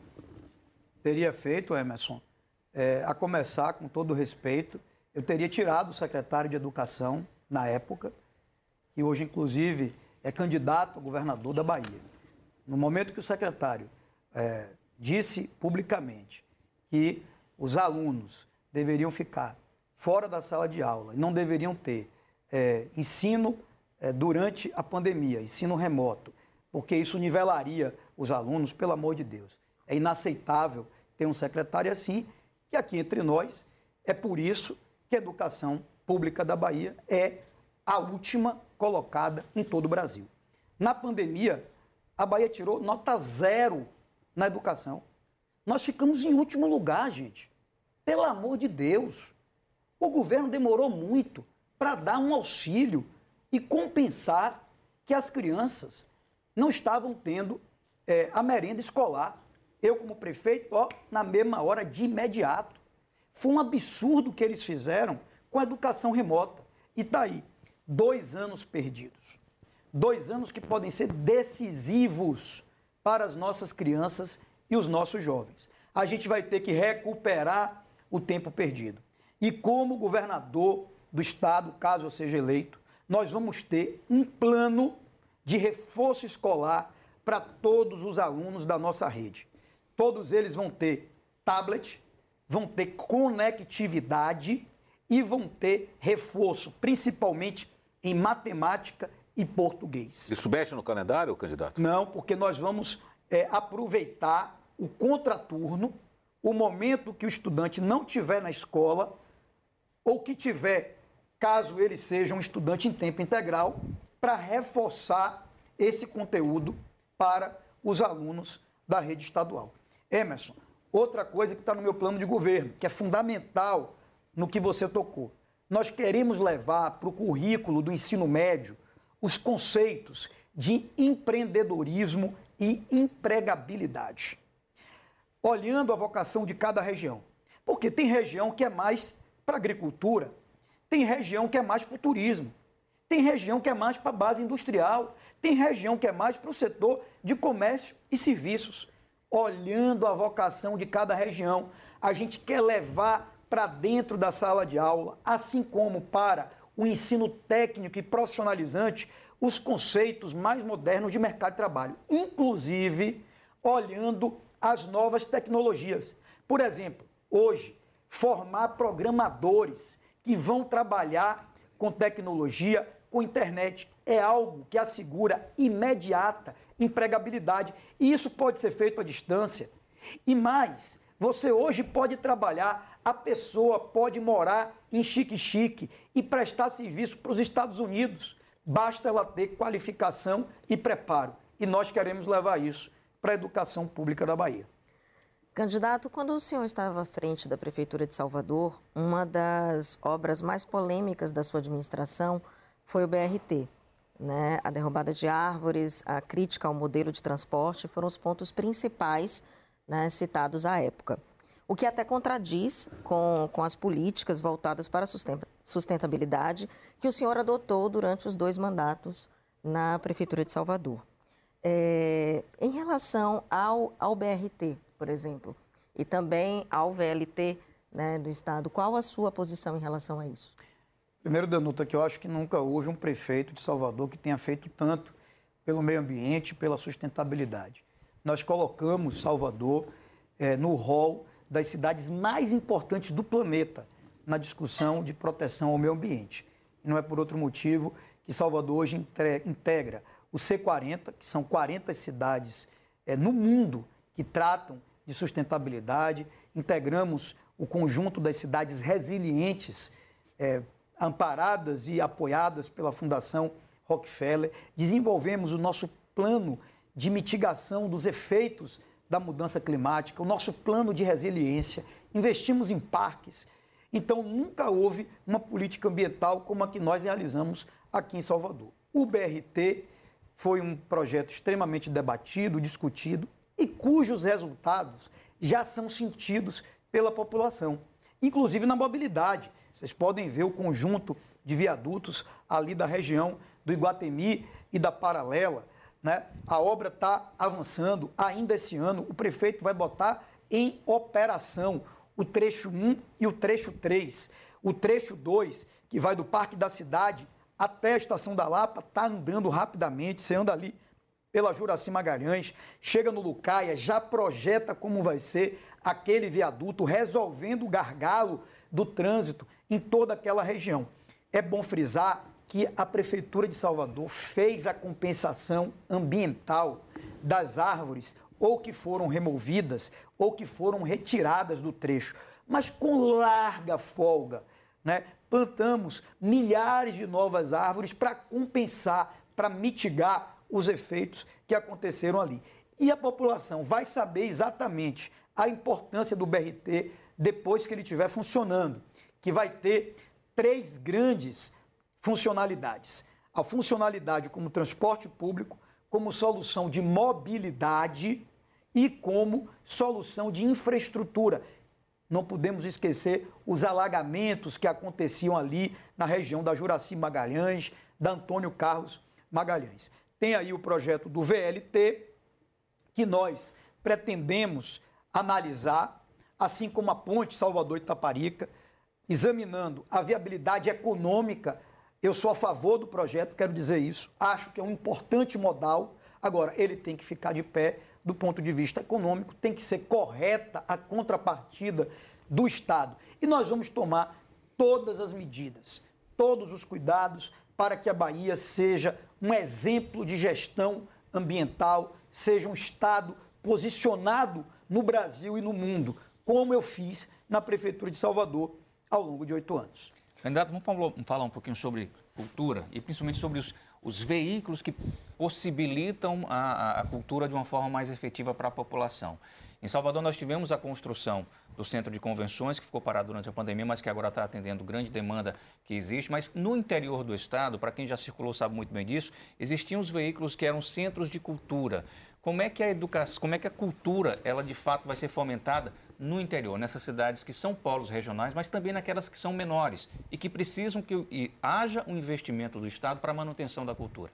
Teria feito, Emerson é, a começar, com todo respeito, eu teria tirado o secretário de Educação, na época, que hoje, inclusive, é candidato a governador da Bahia. No momento que o secretário é, disse publicamente que os alunos deveriam ficar fora da sala de aula e não deveriam ter é, ensino é, durante a pandemia, ensino remoto, porque isso nivelaria os alunos, pelo amor de Deus. É inaceitável ter um secretário assim que aqui entre nós é por isso que a educação pública da Bahia é a última colocada em todo o Brasil. Na pandemia, a Bahia tirou nota zero na educação. Nós ficamos em último lugar, gente. Pelo amor de Deus. O governo demorou muito para dar um auxílio e compensar que as crianças não estavam tendo é, a merenda escolar. Eu, como prefeito, ó, na mesma hora, de imediato. Foi um absurdo que eles fizeram com a educação remota. E está aí, dois anos perdidos. Dois anos que podem ser decisivos para as nossas crianças e os nossos jovens. A gente vai ter que recuperar o tempo perdido. E como governador do estado, caso eu seja eleito, nós vamos ter um plano de reforço escolar para todos os alunos da nossa rede. Todos eles vão ter tablet, vão ter conectividade e vão ter reforço, principalmente em matemática e português. Isso mexe no calendário, candidato? Não, porque nós vamos é, aproveitar o contraturno, o momento que o estudante não tiver na escola, ou que tiver, caso ele seja um estudante em tempo integral, para reforçar esse conteúdo para os alunos da rede estadual. Emerson, outra coisa que está no meu plano de governo, que é fundamental no que você tocou. Nós queremos levar para o currículo do ensino médio os conceitos de empreendedorismo e empregabilidade, olhando a vocação de cada região. Porque tem região que é mais para agricultura, tem região que é mais para o turismo, tem região que é mais para a base industrial, tem região que é mais para o setor de comércio e serviços olhando a vocação de cada região. A gente quer levar para dentro da sala de aula, assim como para o ensino técnico e profissionalizante, os conceitos mais modernos de mercado de trabalho, inclusive olhando as novas tecnologias. Por exemplo, hoje, formar programadores que vão trabalhar com tecnologia, com internet, é algo que assegura imediata empregabilidade. E isso pode ser feito à distância. E mais, você hoje pode trabalhar, a pessoa pode morar em chique-chique e prestar serviço para os Estados Unidos. Basta ela ter qualificação e preparo. E nós queremos levar isso para a educação pública da Bahia. Candidato, quando o senhor estava à frente da Prefeitura de Salvador, uma das obras mais polêmicas da sua administração foi o BRT né, a derrubada de árvores, a crítica ao modelo de transporte foram os pontos principais né, citados à época. O que até contradiz com, com as políticas voltadas para a sustentabilidade que o senhor adotou durante os dois mandatos na Prefeitura de Salvador. É, em relação ao, ao BRT, por exemplo, e também ao VLT né, do Estado, qual a sua posição em relação a isso? Primeiro, Danuta, que eu acho que nunca houve um prefeito de Salvador que tenha feito tanto pelo meio ambiente, pela sustentabilidade. Nós colocamos Salvador é, no rol das cidades mais importantes do planeta na discussão de proteção ao meio ambiente. E não é por outro motivo que Salvador hoje integra o C40, que são 40 cidades é, no mundo que tratam de sustentabilidade, integramos o conjunto das cidades resilientes é, amparadas e apoiadas pela Fundação Rockefeller, desenvolvemos o nosso plano de mitigação dos efeitos da mudança climática, o nosso plano de resiliência, investimos em parques. Então, nunca houve uma política ambiental como a que nós realizamos aqui em Salvador. O BRT foi um projeto extremamente debatido, discutido e cujos resultados já são sentidos pela população, inclusive na mobilidade. Vocês podem ver o conjunto de viadutos ali da região do Iguatemi e da Paralela. Né? A obra está avançando ainda esse ano. O prefeito vai botar em operação o trecho 1 e o trecho 3. O trecho 2, que vai do Parque da Cidade até a Estação da Lapa, está andando rapidamente. Você anda ali pela Juraci Magalhães, chega no Lucaia, já projeta como vai ser aquele viaduto, resolvendo o gargalo do trânsito em toda aquela região. É bom frisar que a Prefeitura de Salvador fez a compensação ambiental das árvores ou que foram removidas ou que foram retiradas do trecho, mas com larga folga. Né? Plantamos milhares de novas árvores para compensar, para mitigar os efeitos que aconteceram ali. E a população vai saber exatamente a importância do BRT depois que ele estiver funcionando que vai ter três grandes funcionalidades. A funcionalidade como transporte público, como solução de mobilidade e como solução de infraestrutura. Não podemos esquecer os alagamentos que aconteciam ali na região da Juraci Magalhães, da Antônio Carlos Magalhães. Tem aí o projeto do VLT, que nós pretendemos analisar, assim como a ponte Salvador-Itaparica, examinando a viabilidade econômica, eu sou a favor do projeto, quero dizer isso. Acho que é um importante modal. Agora, ele tem que ficar de pé do ponto de vista econômico, tem que ser correta a contrapartida do Estado. E nós vamos tomar todas as medidas, todos os cuidados para que a Bahia seja um exemplo de gestão ambiental, seja um Estado posicionado no Brasil e no mundo, como eu fiz na Prefeitura de Salvador ao longo de oito anos. Candidato, vamos falar um pouquinho sobre cultura e principalmente sobre os, os veículos que possibilitam a, a, cultura de uma forma mais efetiva para a população. Em Salvador, nós tivemos a construção do centro de convenções, que ficou parado durante a pandemia, mas que agora está atendendo grande demanda que existe. Mas no interior do estado, para quem já circulou sabe muito bem disso, existiam os veículos que eram centros de cultura. Como é que a educação, como é que a cultura, ela de fato vai ser fomentada no interior, nessas cidades que são polos regionais, mas também naquelas que são menores e que precisam que haja um investimento do Estado para a manutenção da cultura?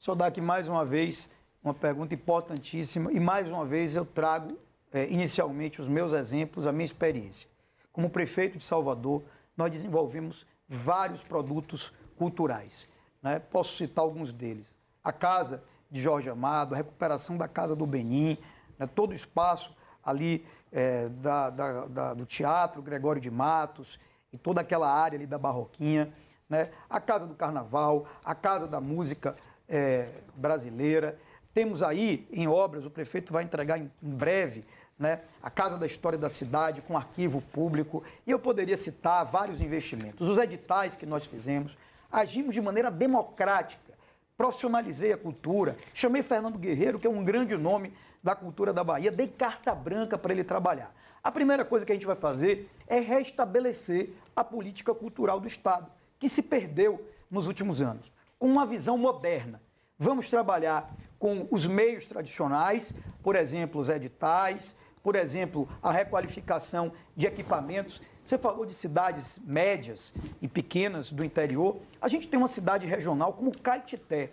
Só dar aqui mais uma vez uma pergunta importantíssima e mais uma vez eu trago é, inicialmente os meus exemplos, a minha experiência. Como prefeito de Salvador, nós desenvolvemos vários produtos culturais. Né? Posso citar alguns deles. A Casa de Jorge Amado, a recuperação da Casa do Benin, né? todo o espaço ali é, da, da, da, do Teatro Gregório de Matos e toda aquela área ali da Barroquinha, né? a Casa do Carnaval, a Casa da Música é, Brasileira. Temos aí em obras, o prefeito vai entregar em, em breve, né, a Casa da História da Cidade, com arquivo público, e eu poderia citar vários investimentos. Os editais que nós fizemos, agimos de maneira democrática, profissionalizei a cultura, chamei Fernando Guerreiro, que é um grande nome da cultura da Bahia, dei carta branca para ele trabalhar. A primeira coisa que a gente vai fazer é restabelecer a política cultural do Estado, que se perdeu nos últimos anos. com uma visão moderna. Vamos trabalhar com os meios tradicionais, por exemplo, os editais, por exemplo, a requalificação de equipamentos. Você falou de cidades médias e pequenas do interior. A gente tem uma cidade regional como Caetité.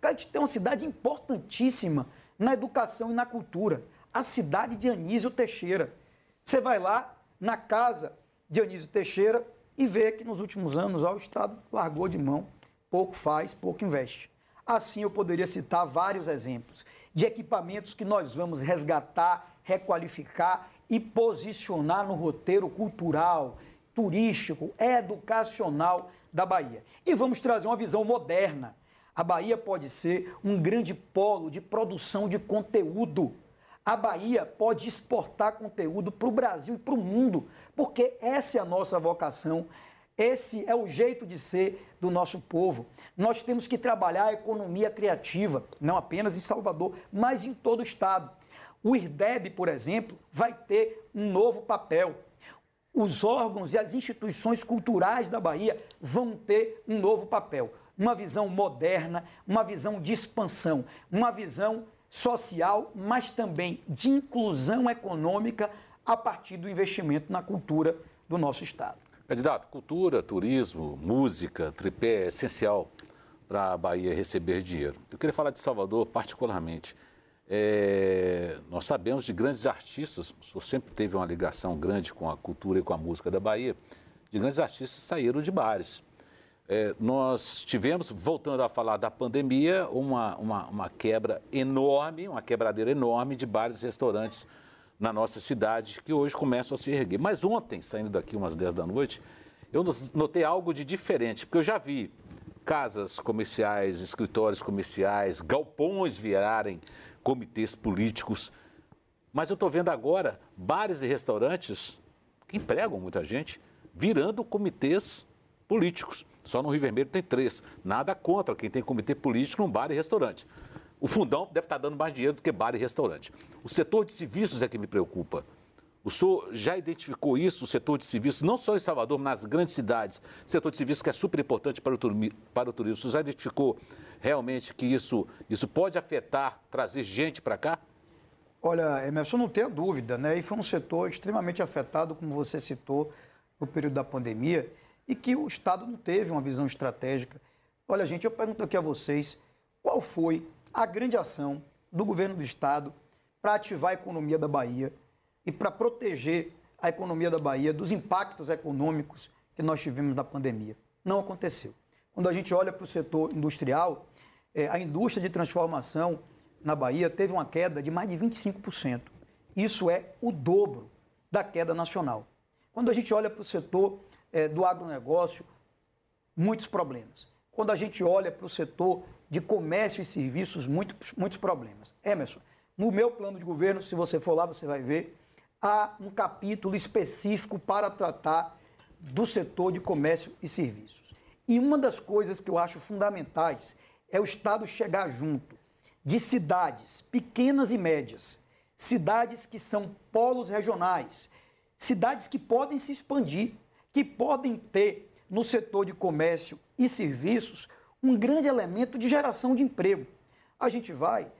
Caetité é uma cidade importantíssima na educação e na cultura. A cidade de Anísio Teixeira. Você vai lá na casa de Anísio Teixeira e vê que nos últimos anos ó, o Estado largou de mão, pouco faz, pouco investe. Assim eu poderia citar vários exemplos de equipamentos que nós vamos resgatar, requalificar e posicionar no roteiro cultural, turístico, educacional da Bahia. E vamos trazer uma visão moderna. A Bahia pode ser um grande polo de produção de conteúdo. A Bahia pode exportar conteúdo para o Brasil e para o mundo, porque essa é a nossa vocação, esse é o jeito de ser do nosso povo. Nós temos que trabalhar a economia criativa, não apenas em Salvador, mas em todo o estado. O IRDEB, por exemplo, vai ter um novo papel. Os órgãos e as instituições culturais da Bahia vão ter um novo papel. Uma visão moderna, uma visão de expansão, uma visão social, mas também de inclusão econômica a partir do investimento na cultura do nosso Estado. Candidato, cultura, turismo, música, tripé é essencial para a Bahia receber dinheiro. Eu queria falar de Salvador particularmente. É, nós sabemos de grandes artistas, o senhor sempre teve uma ligação grande com a cultura e com a música da Bahia, de grandes artistas saíram de bares. É, nós tivemos, voltando a falar da pandemia, uma, uma, uma, quebra enorme, uma quebradeira enorme de bares e restaurantes na nossa cidade, que hoje começam a se erguer. Mas ontem, saindo daqui umas 10 da noite, eu notei algo de diferente, porque eu já vi casas comerciais, escritórios comerciais, galpões virarem comitês políticos. Mas eu estou vendo agora bares e restaurantes que empregam muita gente virando comitês políticos. Só no Rio Vermelho tem três. Nada contra quem tem comitê político num bar e restaurante. O fundão deve estar dando mais dinheiro do que bar e restaurante. O setor de serviços é que me preocupa. O senhor já identificou isso, o setor de serviços, não só em Salvador, mas nas grandes cidades. Setor de serviços que é super importante para o, para o turismo. O senhor já identificou realmente que isso, isso pode afetar, trazer gente para cá? Olha, Emerson, não tenha dúvida, né? E foi um setor extremamente afetado, como você citou, no período da pandemia, e que o Estado não teve uma visão estratégica. Olha, gente, eu pergunto aqui a vocês, qual foi a grande ação do governo do Estado para ativar a economia da Bahia e para proteger a economia da Bahia dos impactos econômicos que nós tivemos da pandemia? Não aconteceu. Quando a gente olha para o setor industrial, é, a indústria de transformação na Bahia teve uma queda de mais de 25%. Isso é o dobro da queda nacional. Quando a gente olha para o setor é, do agronegócio, muitos problemas. Quando a gente olha para o setor de comércio e serviços, muitos, muitos problemas. Emerson, no meu plano de governo, se você for lá, você vai ver, há um capítulo específico para tratar do setor de comércio e serviços. E uma das coisas que eu acho fundamentais é o Estado chegar junto de cidades pequenas e médias, cidades que são polos regionais, cidades que podem se expandir, que podem ter no setor de comércio e serviços um grande elemento de geração de emprego. A gente vai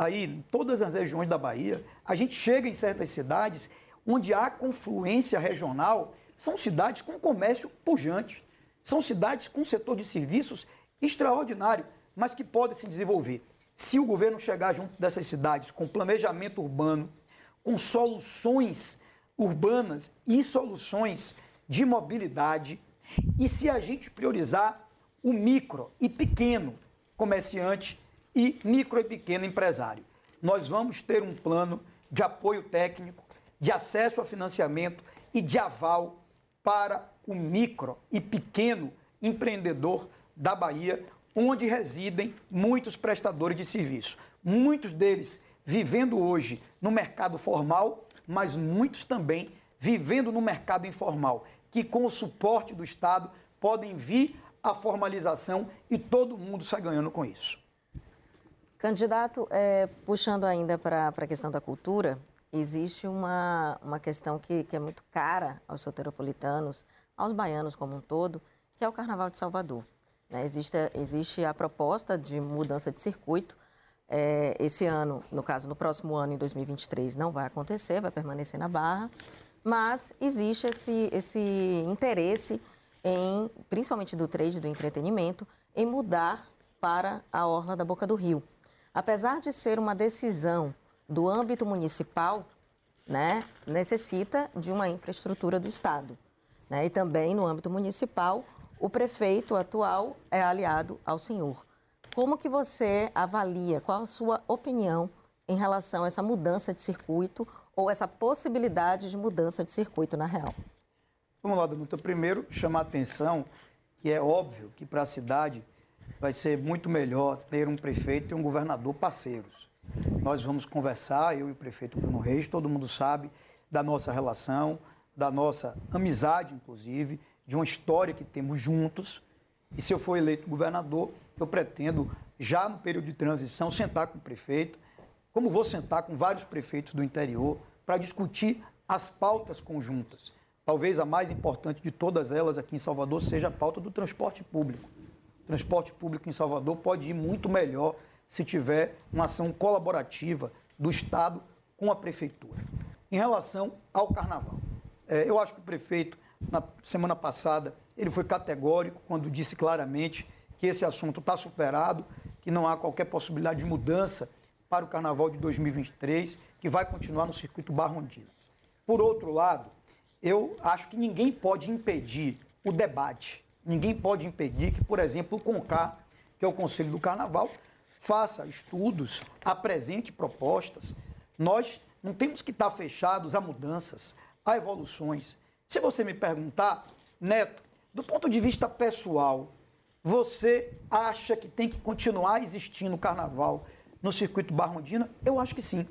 aí todas as regiões da Bahia, a gente chega em certas cidades onde há confluência regional, são cidades com comércio pujante. São cidades com setor de serviços extraordinário, mas que podem se desenvolver. Se o governo chegar junto dessas cidades com planejamento urbano, com soluções urbanas e soluções de mobilidade, e se a gente priorizar o micro e pequeno comerciante e micro e pequeno empresário, nós vamos ter um plano de apoio técnico, de acesso a financiamento e de aval para o micro e pequeno empreendedor da Bahia, onde residem muitos prestadores de serviço. Muitos deles vivendo hoje no mercado formal, mas muitos também vivendo no mercado informal, que com o suporte do Estado podem vir à formalização e todo mundo sai ganhando com isso. Candidato, é, puxando ainda para a questão da cultura, existe uma, uma questão que, que é muito cara aos soteropolitanos, aos baianos como um todo, que é o Carnaval de Salvador. Né? Existe, existe a proposta de mudança de circuito. É, esse ano, no caso, no próximo ano, em 2023, não vai acontecer, vai permanecer na Barra. Mas existe esse, esse interesse, em, principalmente do trade, do entretenimento, em mudar para a Orla da Boca do Rio. Apesar de ser uma decisão do âmbito municipal, né, necessita de uma infraestrutura do Estado. Né? E também, no âmbito municipal, o prefeito atual é aliado ao senhor. Como que você avalia, qual a sua opinião em relação a essa mudança de circuito ou essa possibilidade de mudança de circuito na real? Vamos lá, Danuta. Primeiro, chamar a atenção que é óbvio que para a cidade vai ser muito melhor ter um prefeito e um governador parceiros. Nós vamos conversar, eu e o prefeito Bruno Reis, todo mundo sabe da nossa relação, da nossa amizade, inclusive, de uma história que temos juntos. E se eu for eleito governador, eu pretendo, já no período de transição, sentar com o prefeito, como vou sentar com vários prefeitos do interior, para discutir as pautas conjuntas. Talvez a mais importante de todas elas aqui em Salvador seja a pauta do transporte público. Transporte público em Salvador pode ir muito melhor se tiver uma ação colaborativa do Estado com a Prefeitura. Em relação ao Carnaval, é, eu acho que o prefeito, na semana passada, ele foi categórico quando disse claramente que esse assunto está superado, que não há qualquer possibilidade de mudança para o Carnaval de 2023, que vai continuar no circuito Barrondina. Por outro lado, eu acho que ninguém pode impedir o debate, ninguém pode impedir que, por exemplo, o CONCAR, que é o Conselho do Carnaval, faça estudos, apresente propostas. Nós não temos que estar fechados a mudanças, a evoluções. Se você me perguntar, Neto, do ponto de vista pessoal, você acha que tem que continuar existindo o carnaval no circuito Barrondina? Eu acho que sim.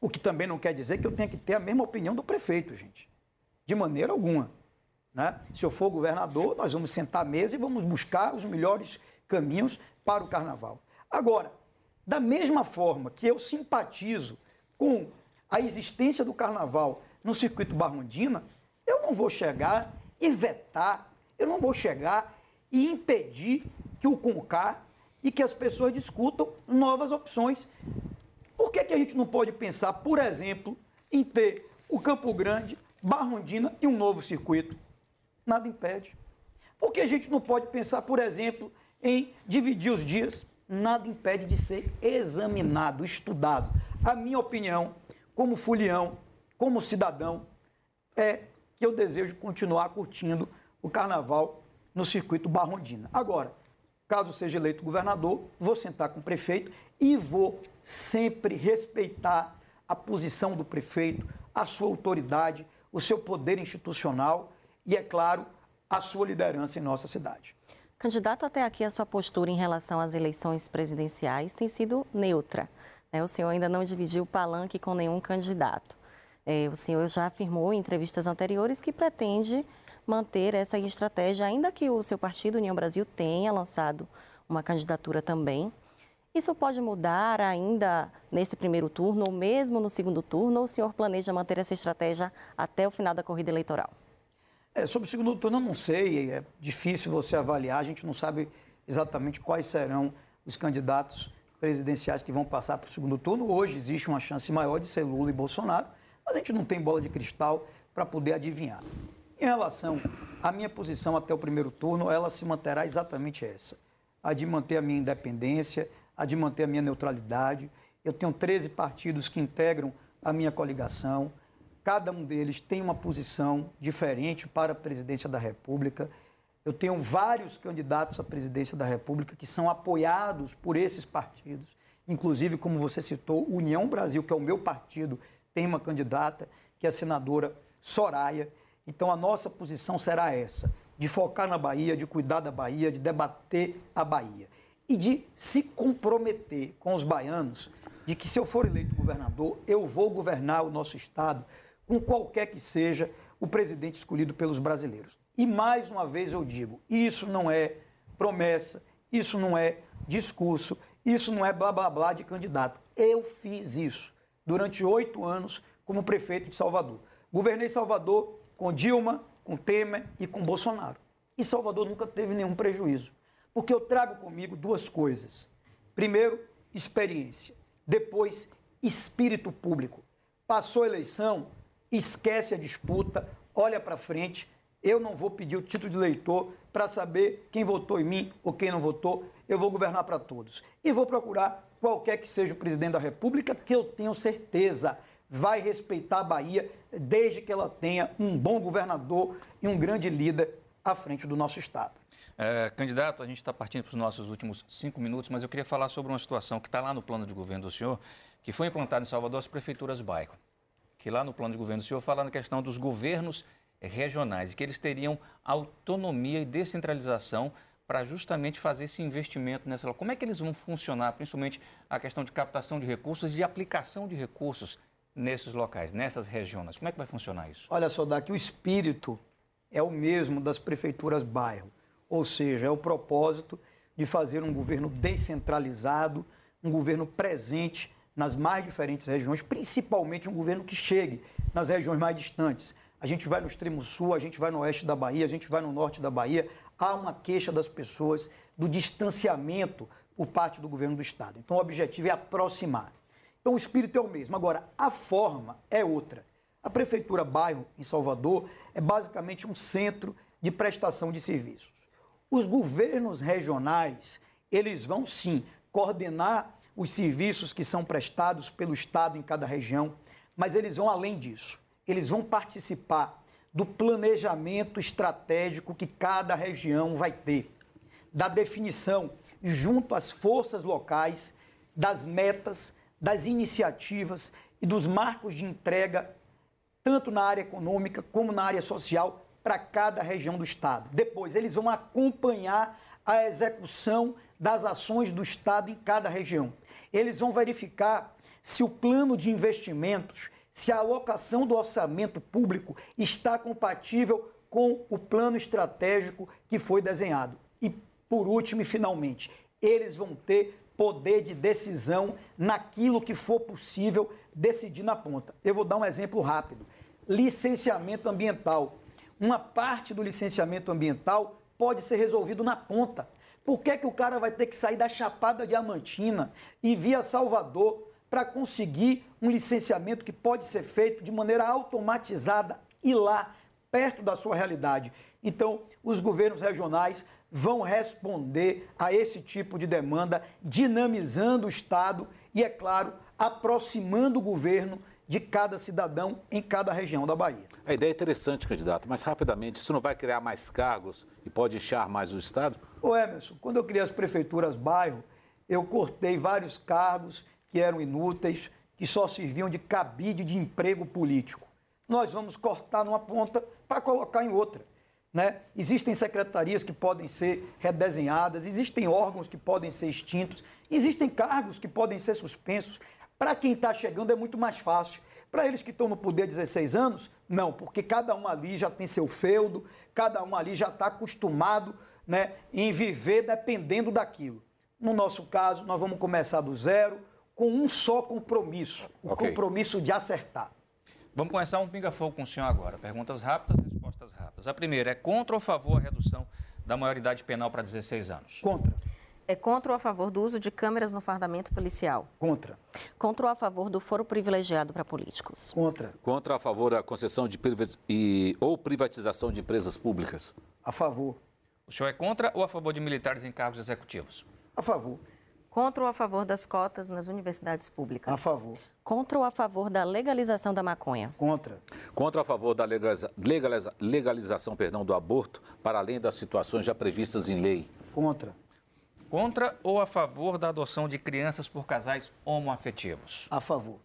O que também não quer dizer que eu tenha que ter a mesma opinião do prefeito, gente. De maneira alguma. Né? Se eu for governador, nós vamos sentar à mesa e vamos buscar os melhores caminhos para o carnaval. Agora, da mesma forma que eu simpatizo com a existência do carnaval no circuito Barrondina, eu não vou chegar e vetar, eu não vou chegar e impedir que o CONCAR e que as pessoas discutam novas opções. Por que, que a gente não pode pensar, por exemplo, em ter o Campo Grande, Barrondina e um novo circuito? Nada impede. Por que a gente não pode pensar, por exemplo, em dividir os dias? nada impede de ser examinado, estudado. A minha opinião, como fulião, como cidadão, é que eu desejo continuar curtindo o carnaval no circuito Barrondina. Agora, caso seja eleito governador, vou sentar com o prefeito e vou sempre respeitar a posição do prefeito, a sua autoridade, o seu poder institucional e, é claro, a sua liderança em nossa cidade. Candidato, até aqui a sua postura em relação às eleições presidenciais tem sido neutra. Né? O senhor ainda não dividiu o palanque com nenhum candidato. É, o senhor já afirmou em entrevistas anteriores que pretende manter essa estratégia, ainda que o seu partido, União Brasil, tenha lançado uma candidatura também. Isso pode mudar ainda nesse primeiro turno, ou mesmo no segundo turno, ou o senhor planeja manter essa estratégia até o final da corrida eleitoral? É, sobre o segundo turno, eu não sei, é difícil você avaliar, a gente não sabe exatamente quais serão os candidatos presidenciais que vão passar para o segundo turno. Hoje existe uma chance maior de ser Lula e Bolsonaro, mas a gente não tem bola de cristal para poder adivinhar. Em relação à minha posição até o primeiro turno, ela se manterá exatamente essa: a de manter a minha independência, a de manter a minha neutralidade. Eu tenho 13 partidos que integram a minha coligação. Cada um deles tem uma posição diferente para a presidência da República. Eu tenho vários candidatos à presidência da República que são apoiados por esses partidos. Inclusive, como você citou, União Brasil, que é o meu partido, tem uma candidata, que é a senadora Soraya. Então, a nossa posição será essa: de focar na Bahia, de cuidar da Bahia, de debater a Bahia. E de se comprometer com os baianos de que, se eu for eleito governador, eu vou governar o nosso Estado com qualquer que seja o presidente escolhido pelos brasileiros. E mais uma vez eu digo: isso não é promessa, isso não é discurso, isso não é blá blá blá de candidato. Eu fiz isso durante oito anos como prefeito de Salvador. Governei Salvador com Dilma, com Temer e com Bolsonaro. E Salvador nunca teve nenhum prejuízo. Porque eu trago comigo duas coisas. Primeiro, experiência. Depois, espírito público. Passou a eleição, esquece a disputa, olha para frente. Eu não vou pedir o título de eleitor para saber quem votou em mim ou quem não votou. Eu vou governar para todos. E vou procurar qualquer que seja o presidente da República, que eu tenho certeza vai respeitar a Bahia desde que ela tenha um bom governador e um grande líder à frente do nosso Estado. É, candidato, a gente está partindo para os nossos últimos cinco minutos, mas eu queria falar sobre uma situação que está lá no plano de governo do senhor, que foi implantada em Salvador as prefeituras bairro. Que lá no plano de governo do senhor fala na questão dos governos regionais, que eles teriam autonomia e descentralização para justamente fazer esse investimento nessa. Como é que eles vão funcionar, principalmente a questão de captação de recursos e de aplicação de recursos nesses locais, nessas regiões? Como é que vai funcionar isso? Olha só, daqui o espírito é o mesmo das prefeituras bairro, ou seja, é o propósito de fazer um governo descentralizado, um governo presente nas mais diferentes regiões, principalmente um governo que chegue nas regiões mais distantes. A gente vai no extremo sul, a gente vai no oeste da Bahia, a gente vai no norte da Bahia. Há uma queixa das pessoas do distanciamento por parte do governo do Estado. Então, o objetivo é aproximar. Então, o espírito é o mesmo. Agora, a forma é outra. A Prefeitura Bairro, em Salvador, é basicamente um centro de prestação de serviços. Os governos regionais, eles vão sim coordenar os serviços que são prestados pelo Estado em cada região, mas eles vão além disso. Eles vão participar do planejamento estratégico que cada região vai ter, da definição junto às forças locais das metas, das iniciativas e dos marcos de entrega, tanto na área econômica como na área social, para cada região do Estado. Depois, eles vão acompanhar a execução das ações do Estado em cada região. Eles vão verificar se o plano de investimentos, se a alocação do orçamento público está compatível com o plano estratégico que foi desenhado. E, por último e finalmente, eles vão ter poder de decisão naquilo que for possível decidir na ponta. Eu vou dar um exemplo rápido. Licenciamento ambiental. Uma parte do licenciamento ambiental pode ser resolvido na ponta. Por que, que o cara vai ter que sair da Chapada Diamantina e via Salvador para conseguir um licenciamento que pode ser feito de maneira automatizada e lá, perto da sua realidade? Então, os governos regionais vão responder a esse tipo de demanda, dinamizando o Estado e, é claro, aproximando o governo de cada cidadão em cada região da Bahia. A ideia é interessante, candidato, mas rapidamente, isso não vai criar mais cargos e pode inchar mais o Estado? Ô Emerson, quando eu criei as prefeituras bairro, eu cortei vários cargos que eram inúteis, que só serviam de cabide de emprego político. Nós vamos cortar numa ponta para colocar em outra. Né? Existem secretarias que podem ser redesenhadas, existem órgãos que podem ser extintos, existem cargos que podem ser suspensos. Para quem está chegando é muito mais fácil. Para eles que estão no poder 16 anos, não, porque cada um ali já tem seu feudo, cada um ali já está acostumado né, em viver dependendo daquilo. No nosso caso, nós vamos começar do zero, com um só compromisso, o okay. compromisso de acertar. Vamos começar um pinga-fogo com o senhor agora. Perguntas rápidas, respostas rápidas. A primeira é contra ou a favor a redução da maioridade penal para 16 anos? Contra. É contra ou a favor do uso de câmeras no fardamento policial? Contra. Contra ou a favor do foro privilegiado para políticos? Contra. Contra ou a favor da concessão de e, ou privatização de empresas públicas? A favor. O senhor é contra ou a favor de militares em cargos executivos? A favor. Contra ou a favor das cotas nas universidades públicas? A favor. Contra ou a favor da legalização da maconha? Contra. Contra ou a favor da legaliza, legaliza, legalização perdão, do aborto, para além das situações já previstas em lei? Contra. Contra ou a favor da adoção de crianças por casais homoafetivos? A favor.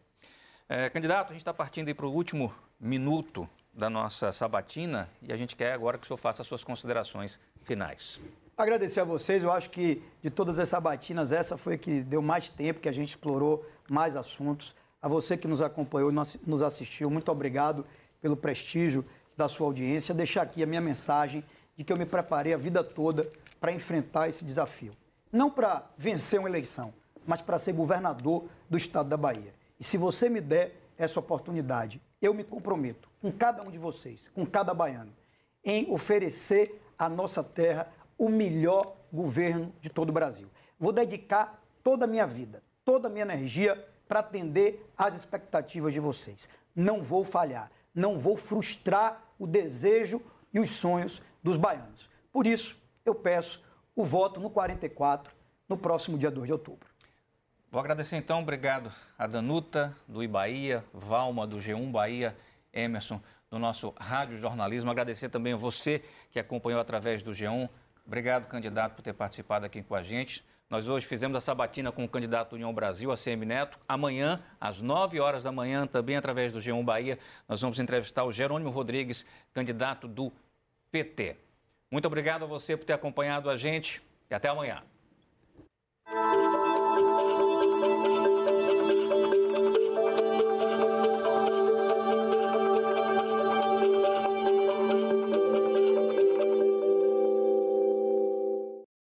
É, candidato, a gente está partindo para o último minuto da nossa sabatina e a gente quer agora que o senhor faça as suas considerações finais. Agradecer a vocês, eu acho que de todas as sabatinas, essa foi a que deu mais tempo, que a gente explorou mais assuntos. A você que nos acompanhou e nos assistiu, muito obrigado pelo prestígio da sua audiência. Deixar aqui a minha mensagem de que eu me preparei a vida toda para enfrentar esse desafio não para vencer uma eleição, mas para ser governador do estado da Bahia. E se você me der essa oportunidade, eu me comprometo com cada um de vocês, com cada baiano, em oferecer à nossa terra o melhor governo de todo o Brasil. Vou dedicar toda a minha vida, toda a minha energia para atender às expectativas de vocês. Não vou falhar, não vou frustrar o desejo e os sonhos dos baianos. Por isso, eu peço o voto no 44 no próximo dia 2 de outubro. Vou agradecer então, obrigado a Danuta, do Ibaía, Valma, do G1 Bahia, Emerson, do nosso Rádio Jornalismo. Agradecer também a você que acompanhou através do G1. Obrigado, candidato, por ter participado aqui com a gente. Nós hoje fizemos a sabatina com o candidato União Brasil, ACM Neto. Amanhã, às 9 horas da manhã, também através do G1 Bahia, nós vamos entrevistar o Jerônimo Rodrigues, candidato do PT. Muito obrigado a você por ter acompanhado a gente e até amanhã.